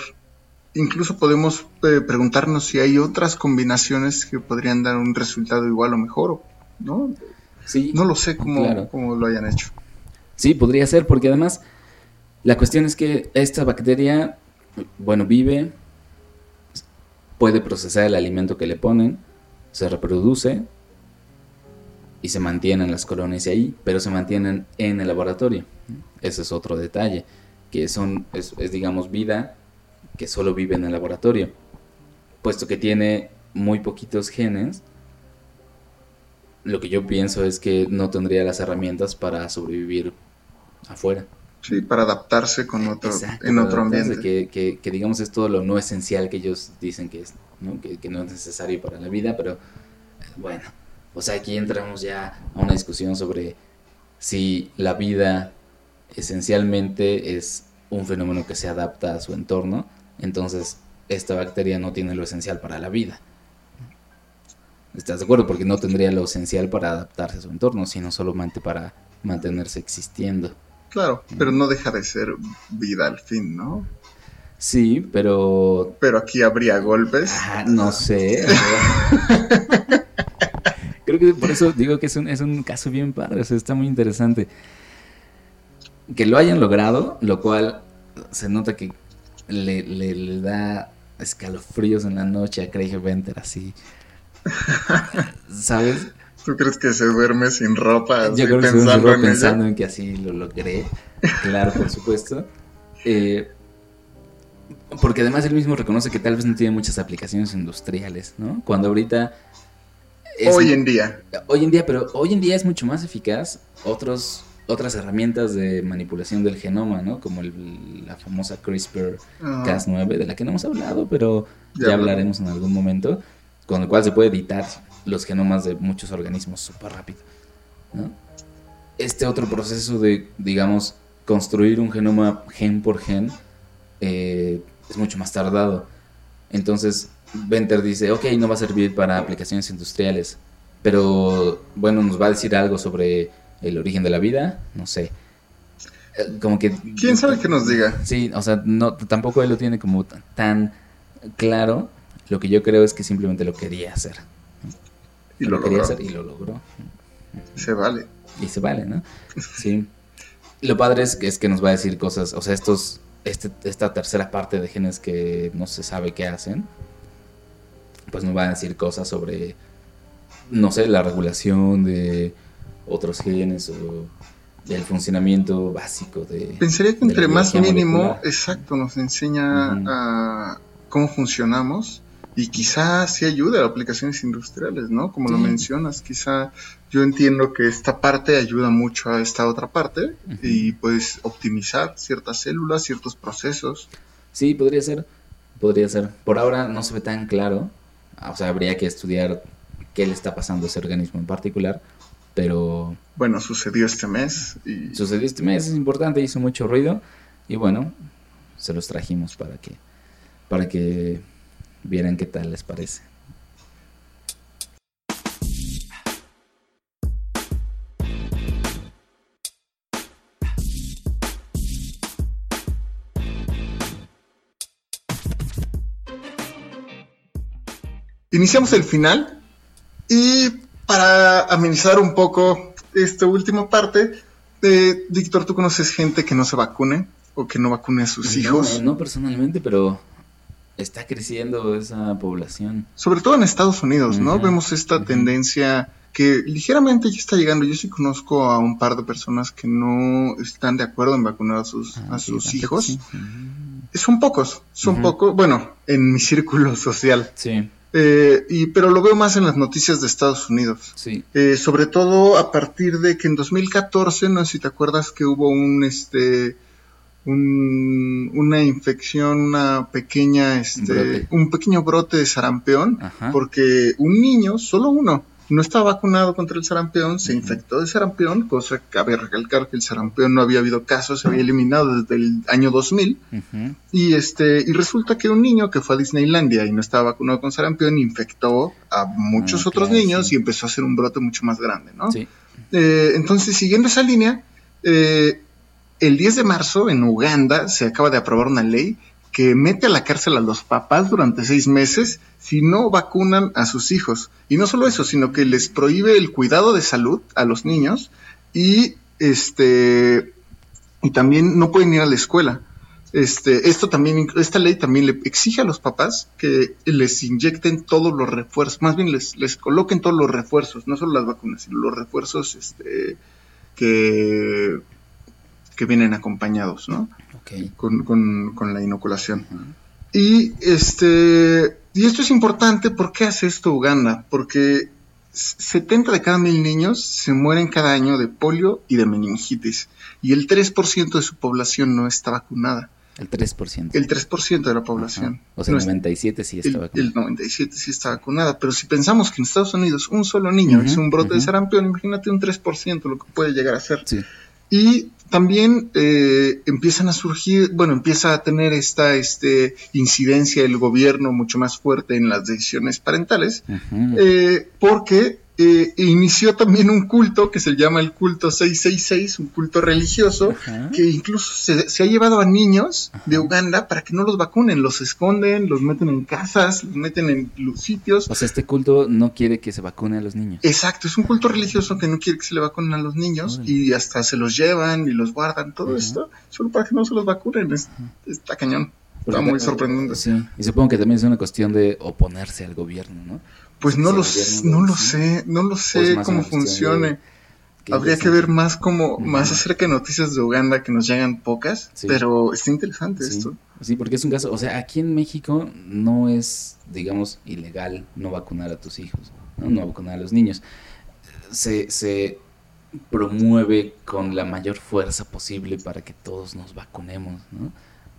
A: incluso podemos eh, preguntarnos si hay otras combinaciones que podrían dar un resultado igual o mejor, ¿no?
B: Sí,
A: No lo sé cómo,
B: Claro.
A: cómo lo hayan hecho.
B: Sí, podría ser, porque además la cuestión es que esta bacteria, bueno, vive, puede procesar el alimento que le ponen, se reproduce y se mantienen las colonias ahí, pero se mantienen en el laboratorio. Ese es otro detalle, que son, es, es, digamos, vida que solo vive en el laboratorio, puesto que tiene muy poquitos genes. Lo que yo pienso es que no tendría las herramientas para sobrevivir afuera.
A: Sí, para adaptarse con otro,
B: Exacto,
A: en otro ambiente.
B: Que, que- que digamos es todo lo no esencial que ellos dicen que es, ¿no? Que, que no es necesario para la vida, pero bueno, o sea, aquí entramos ya a una discusión sobre si la vida esencialmente es un fenómeno que se adapta a su entorno, entonces esta bacteria no tiene lo esencial para la vida. ¿Estás de acuerdo? Porque no tendría lo esencial para adaptarse a su entorno, sino solamente para mantenerse existiendo.
A: Claro, pero no deja de ser vida al fin, ¿no?
B: Sí, pero
A: Pero aquí habría golpes.
B: Ah, no sé. Creo que por eso digo que es un, es un caso bien padre, o sea, está muy interesante. Que lo hayan logrado, lo cual se nota que le, le- le da escalofríos en la noche a Craig Venter así. ¿Sabes?
A: ¿Tú crees que se duerme sin ropa?
B: Yo creo que se
A: pensando ella?
B: pensando en que así lo logré. Claro, por supuesto. Eh, porque además él mismo reconoce que tal vez no tiene muchas aplicaciones industriales, ¿no? Cuando ahorita... es-
A: Hoy en día.
B: Hoy en día, pero hoy en día es mucho más eficaz otros, otras herramientas de manipulación del genoma, ¿no? Como el- la famosa
A: Ah,
B: CRISPR-Cas9, de la que no hemos hablado, pero
A: Ya
B: hablaremos en algún momento, con el cual se puede editar los genomas de muchos organismos súper rápido, ¿no? Este otro proceso de, digamos, construir un genoma gen por gen eh, es mucho más tardado. Entonces, Venter dice, ok, no va a servir para aplicaciones industriales, pero bueno, nos va a decir algo sobre el origen de la vida, no sé. Eh, Como que...
A: ¿Quién sabe qué nos diga?
B: Sí, o sea, no, tampoco él lo tiene como tan claro. Lo que yo creo es que simplemente lo quería hacer.
A: Y lo
B: quería
A: logró.
B: hacer y lo logró.
A: Se vale.
B: Y se vale, ¿no? Sí. Lo padre es que, es que nos va a decir cosas, o sea, estos, este, esta tercera parte de genes que no se sabe qué hacen, pues nos va a decir cosas sobre, no sé, la regulación de otros genes o del funcionamiento básico de...
A: Pensaría que
B: de
A: entre más mínimo,
B: molecular.
A: exacto, nos enseña a cómo funcionamos y quizá sí ayude a aplicaciones industriales, ¿no? Como lo mencionas, quizá yo entiendo que esta parte ayuda mucho a esta otra parte y puedes optimizar ciertas células, ciertos procesos.
B: Sí, podría ser. Podría ser. Por ahora no se ve tan claro. Ah, O sea, habría que estudiar qué le está pasando a ese organismo en particular. Pero
A: Bueno, sucedió este mes y
B: sucedió este mes, es importante, hizo mucho ruido. Y bueno, se los trajimos para que, para que vieran qué tal les parece.
A: Iniciamos el final y para amenizar un poco esta última parte, eh, Víctor, ¿tú conoces gente que no se vacune o que no vacune a sus hijos?
B: No, no personalmente, pero está creciendo esa población.
A: Sobre todo en Estados Unidos, ¿no? Vemos esta tendencia que ligeramente ya está llegando. Yo sí conozco a un par de personas que no están de acuerdo en vacunar a sus,
B: Ah,
A: a sus hijos.
B: Sí.
A: Son pocos, son pocos, bueno, en mi círculo social.
B: sí,
A: Eh, y, pero lo veo más en las noticias de Estados Unidos.
B: sí.
A: Eh, sobre todo a partir de que en 2014, no sé si te acuerdas que hubo un este un- una infección, una pequeña este un pequeño brote de sarampión,
B: Ajá.
A: porque un niño, solo uno, no estaba vacunado contra el sarampión, se infectó de sarampión, cosa que cabe recalcar que el sarampión no había habido casos, se había eliminado desde el año 2000.
B: Ujú.
A: Y este y resulta que un niño que fue a Disneylandia y no estaba vacunado con sarampión infectó a muchos
B: Ah,
A: otros
B: claro,
A: niños
B: sí.
A: y empezó a hacer un brote mucho más grande, ¿no?
B: Sí.
A: Eh, entonces, siguiendo esa línea, eh, el 10 de marzo en Uganda se acaba de aprobar una ley que mete a la cárcel a los papás durante seis meses si no vacunan a sus hijos. Y no solo eso, sino que les prohíbe el cuidado de salud a los niños y este y también no pueden ir a la escuela. Este, esto también, esta ley también le exige a los papás que les inyecten todos los refuerzos, más bien les, les coloquen todos los refuerzos, no solo las vacunas, sino los refuerzos este, que, que vienen acompañados, ¿no? Con, con- con la inoculación. Y este y esto es importante, ¿por qué hace esto Uganda? Porque 70 de cada mil niños se mueren cada año de polio y de meningitis. Y el 3% de su población no está vacunada.
B: El 3%.
A: El 3% de la población.
B: Ajá. O sea,
A: no
B: el
A: es-
B: 97 sí
A: el,
B: estaba
A: el 97 sí está vacunada. Pero si pensamos que en Estados Unidos un solo niño
B: Ujú,
A: es un brote de sarampión, imagínate un 3% lo que puede llegar a ser.
B: Sí.
A: Y también eh, empiezan a surgir, bueno, empieza a tener esta este, incidencia el gobierno mucho más fuerte en las decisiones parentales, eh, porque eh, inició también un culto que se llama el culto 666, un culto religioso,
B: Ajá.
A: que incluso se, se ha llevado a niños de Uganda para que no los vacunen, los esconden, los meten en casas, los meten en los sitios.
B: O sea, este culto no quiere que se vacune a los niños.
A: Exacto, es un culto religioso que no quiere que se le vacunen a los niños y hasta se los llevan y los guardan, todo esto, solo para que no se los vacunen. Es- está cañón, está
B: Porque
A: muy sorprendente.
B: Sí, y supongo que también es una cuestión de oponerse al gobierno, ¿no?
A: Pues no lo, no
B: lo
A: sé, no lo
B: O es
A: sé cómo funcione.
B: que
A: Habría que ver más como, más acerca de noticias de Uganda que nos llegan pocas,
B: Sí.
A: pero está interesante
B: Sí,
A: esto.
B: sí, porque es un caso, o sea, aquí en México no es, digamos, ilegal no vacunar a tus hijos, no, no vacunar a los niños. Se, se promueve con la mayor fuerza posible para que todos nos vacunemos, ¿no?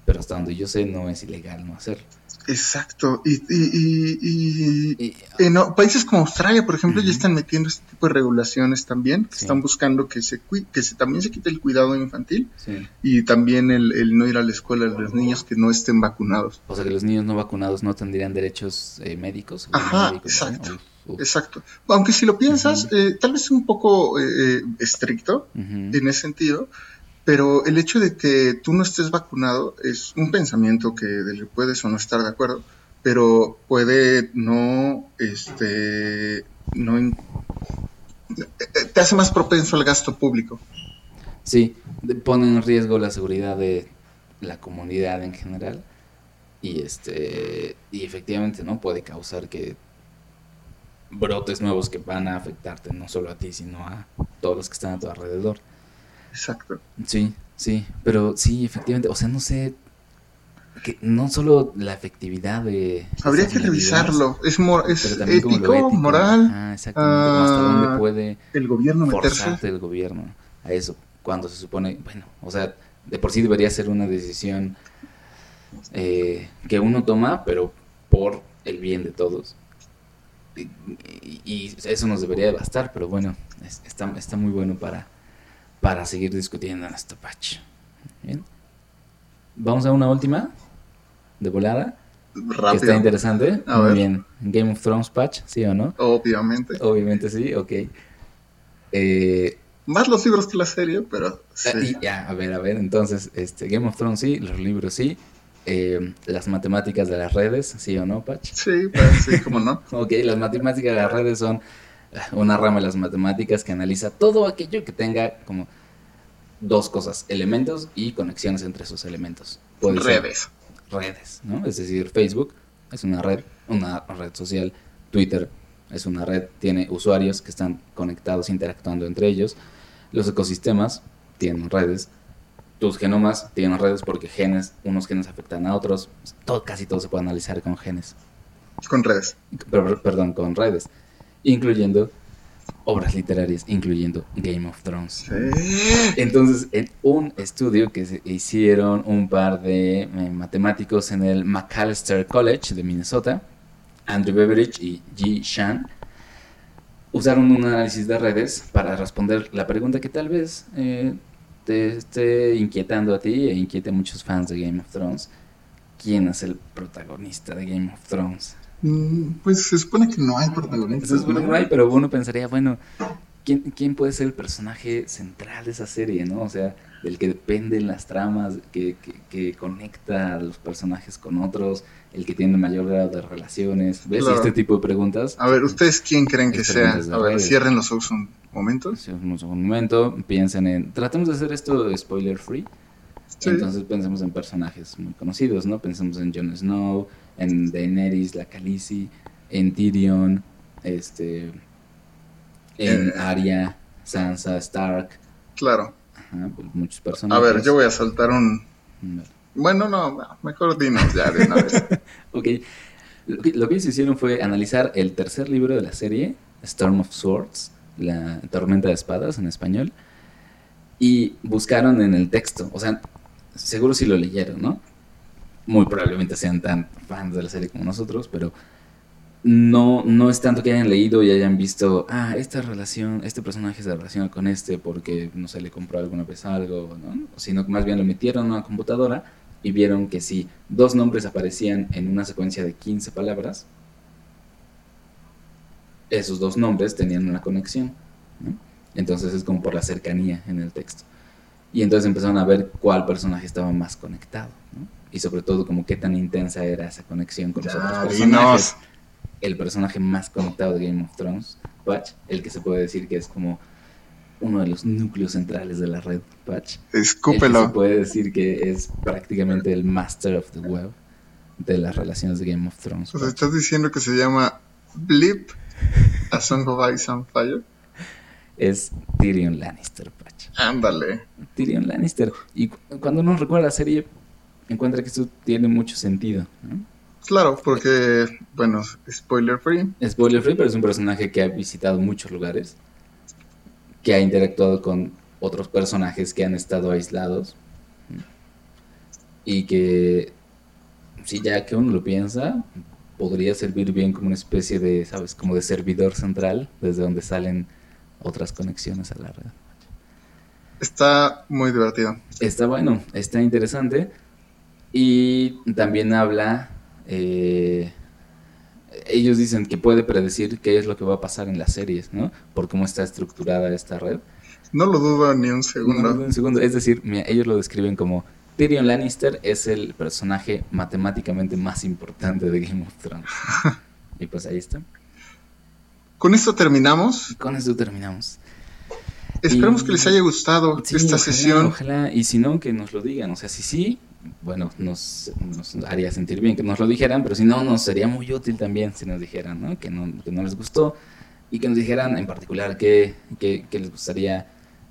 B: Pero hasta donde yo sé no es ilegal no hacerlo.
A: Exacto. Y, y, y- y-
B: Y-
A: en países como Australia, por ejemplo, ya están metiendo este tipo de regulaciones también, que
B: Sí.
A: están buscando que se que se, también se quite el cuidado infantil
B: sí.
A: y también el, el no ir a la escuela de los niños que no estén vacunados.
B: O sea que los niños no vacunados no tendrían derechos eh, médicos.
A: Ajá,
B: médicos,
A: exacto.
B: Uf.
A: Exacto. Aunque si lo piensas, eh, tal vez un poco eh, eh, estricto en ese sentido, pero el hecho de que tú no estés vacunado es un pensamiento que del puedes o no estar de acuerdo, pero puede no, este, no, te hace más propenso al gasto público.
B: Sí, pone en riesgo la seguridad de la comunidad en general y este y efectivamente no puede causar que brotes nuevos que van a afectarte no solo a ti sino a todos los que están a tu alrededor.
A: Exacto.
B: Sí, sí, pero sí, efectivamente, o sea, no sé que no solo la efectividad de
A: Habría que revisarlo. Es, mor- es
B: pero también como lo
A: ético,
B: ético.
A: moral,
B: Ah, exactamente, como hasta
A: ah,
B: dónde puede
A: el gobierno meterse.
B: forzarte el gobierno a eso cuando se supone, bueno, o sea, de por sí debería ser una decisión eh, que uno toma, pero por el bien de todos. Y, y- y eso nos debería de bastar, pero bueno, es- está, está muy bueno para, para seguir discutiendo en este patch. Bien. Vamos a una última de volada, que está
A: Rápido.
B: interesante.
A: A
B: muy
A: ver.
B: bien. Game of Thrones patch, ¿sí o no?
A: Obviamente.
B: Obviamente sí, ok. Eh,
A: Más los libros que la serie, pero sí.
B: Ah, y ya, a ver, a ver, entonces, este, Game of Thrones sí, los libros sí, eh, las matemáticas de las redes, sí o no, Patch.
A: Sí, pues, sí, cómo no.
B: Ok, las matemáticas de las redes son una rama de las matemáticas que analiza todo aquello que tenga como dos cosas, elementos y conexiones entre esos elementos. Puede ser
A: Redes.
B: redes, ¿no? Es decir, Facebook es una red, una red social, Twitter es una red, tiene usuarios que están conectados, interactuando entre ellos. Los ecosistemas tienen redes, tus genomas tienen redes porque genes, unos genes afectan a otros, todo, casi todo se puede analizar con genes,
A: Con redes.
B: per- perdón, con redes, incluyendo obras literarias, incluyendo Game of Thrones.
A: Sí.
B: Entonces, en un estudio que se hicieron un par de eh, matemáticos en el Macalester College de Minnesota, Andrew Beveridge y Ji Shan, usaron un análisis de redes para responder la pregunta que tal vez eh, te esté inquietando a ti e inquiete a muchos fans de Game of Thrones. ¿Quién es el protagonista de Game of Thrones?
A: Mm, Pues se supone que no hay protagonistas.
B: Eso es bueno,
A: ¿no?
B: hay, pero uno pensaría, bueno, ¿quién, ¿quién puede ser el personaje central de esa serie, no? O sea, del que dependen las tramas, que, que, que conecta a los personajes con otros, el que tiene mayor grado de relaciones. ¿Ves?
A: Claro.
B: Este tipo de preguntas.
A: A ver, ¿ustedes quién creen que sea? A ver, cierren los ojos un momento.
B: Si un un momento, piensen en... Tratemos de hacer esto spoiler free.
A: Sí.
B: Entonces pensemos en personajes muy conocidos, ¿no? Pensemos en Jon Snow, en Daenerys, la Khaleesi, en Tyrion, este, en
A: Eh.
B: Arya, Sansa, Stark,
A: Claro.
B: ajá, pues, muchos
A: A
B: personajes.
A: ver, yo voy a saltar un...
B: Mm,
A: Bueno, no, no, mejor dinos ya de una vez.
B: Ok, lo que, lo que ellos hicieron fue analizar el tercer libro de la serie, Storm of Swords, la tormenta de espadas en español, y buscaron en el texto, o sea, seguro si lo leyeron, ¿no? Muy probablemente sean tan fans de la serie como nosotros, pero no, no es tanto que hayan leído y hayan visto, ah, esta relación, este personaje se relaciona con este porque, no sé, le compró alguna vez algo, ¿no? Sino que más bien lo metieron a una computadora y vieron que si dos nombres aparecían en una secuencia de 15 palabras, esos dos nombres tenían una conexión. ¿no? Entonces es como por la cercanía en el texto. Y entonces empezaron a ver cuál personaje estaba más conectado. ¿no? Y sobre todo como qué tan intensa era esa conexión con los
A: Ya,
B: otros
A: dinos.
B: personajes. El personaje más conectado de Game of Thrones, Patch, el que se puede decir que es como uno de los núcleos centrales de la red, Patch. El que se
A: Escúpelo.
B: puede decir que es prácticamente el master of the web de las relaciones de Game of Thrones.
A: O sea, estás diciendo que se llama Blip, A Song of Ice and Fire.
B: Es Tyrion Lannister, Patch.
A: Ándale.
B: Tyrion Lannister. Y cu- cuando uno recuerda la serie, encuentra que esto tiene mucho sentido. ¿no?
A: Claro, porque, bueno, spoiler free.
B: Spoiler free, pero es un personaje que ha visitado muchos lugares, que ha interactuado con otros personajes que han estado aislados y que, si ya que uno lo piensa, podría servir bien como una especie de, ¿sabes? Como de servidor central, desde donde salen otras conexiones a la red.
A: Está muy divertido.
B: Está bueno, está interesante. Y también habla. eh, ellos dicen que puede predecir qué es lo que va a pasar en las series, ¿no? Por cómo está estructurada esta red.
A: No lo dudo ni un
B: No,
A: segundo.
B: un segundo. Es decir, mira, ellos lo describen como Tyrion Lannister es el personaje matemáticamente más importante de Game of Thrones. y pues ahí está.
A: Con esto terminamos.
B: Y con eso terminamos.
A: Esperamos
B: Y-
A: que les haya gustado
B: Sí,
A: esta
B: ojalá,
A: sesión.
B: Ojalá, y si no, que nos lo digan. O sea, si sí, bueno, nos, nos haría sentir bien que nos lo dijeran, pero si no, nos sería muy útil también si nos dijeran, ¿no? Que no, que no les gustó y que nos dijeran en particular qué, qué- qué les gustaría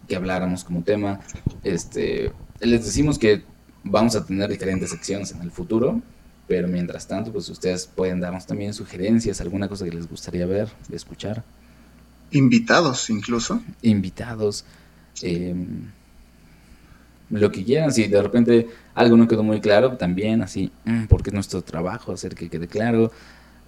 B: que habláramos como tema. Este, les decimos que vamos a tener diferentes secciones en el futuro, pero mientras tanto, pues ustedes pueden darnos también sugerencias, alguna cosa que les gustaría ver, escuchar
A: Invitados incluso.
B: invitados, eh, lo que quieran. Si de repente algo no quedó muy claro, también así, mm, porque es nuestro trabajo hacer que quede claro.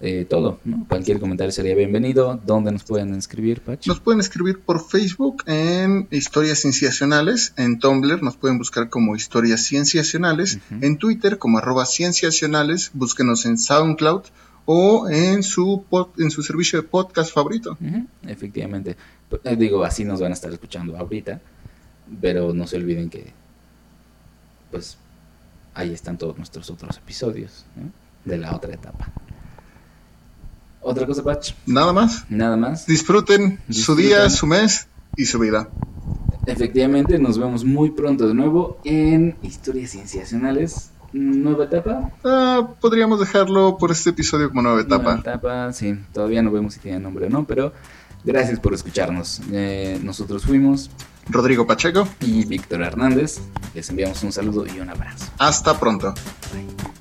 B: eh, todo, ¿no? Cualquier comentario sería bienvenido. ¿Dónde nos pueden escribir, Pach?
A: Nos pueden escribir por Facebook en Historias Cienciacionales, en Tumblr nos pueden buscar como Historias Cienciacionales, en Twitter como arroba Cienciacionales, búsquenos en SoundCloud o en su, en su servicio de podcast favorito.
B: Efectivamente. P- eh, digo, así nos van a estar escuchando ahorita, pero no se olviden que, pues, ahí están todos nuestros otros episodios ¿no? de la otra etapa. Otra cosa, Pach,
A: Nada más.
B: nada más.
A: Disfruten, su día, su mes y su vida.
B: Efectivamente, nos vemos muy pronto de nuevo en Historias Cienciacionales. Nueva etapa.
A: Ah, podríamos dejarlo por este episodio como nueva etapa.
B: Nueva etapa, sí. Todavía no vemos si tiene nombre o no, pero gracias por escucharnos. Eh, nosotros fuimos
A: Rodrigo Pacheco,
B: y Víctor Hernández. Les enviamos un saludo y un abrazo.
A: hasta pronto.
B: Bye.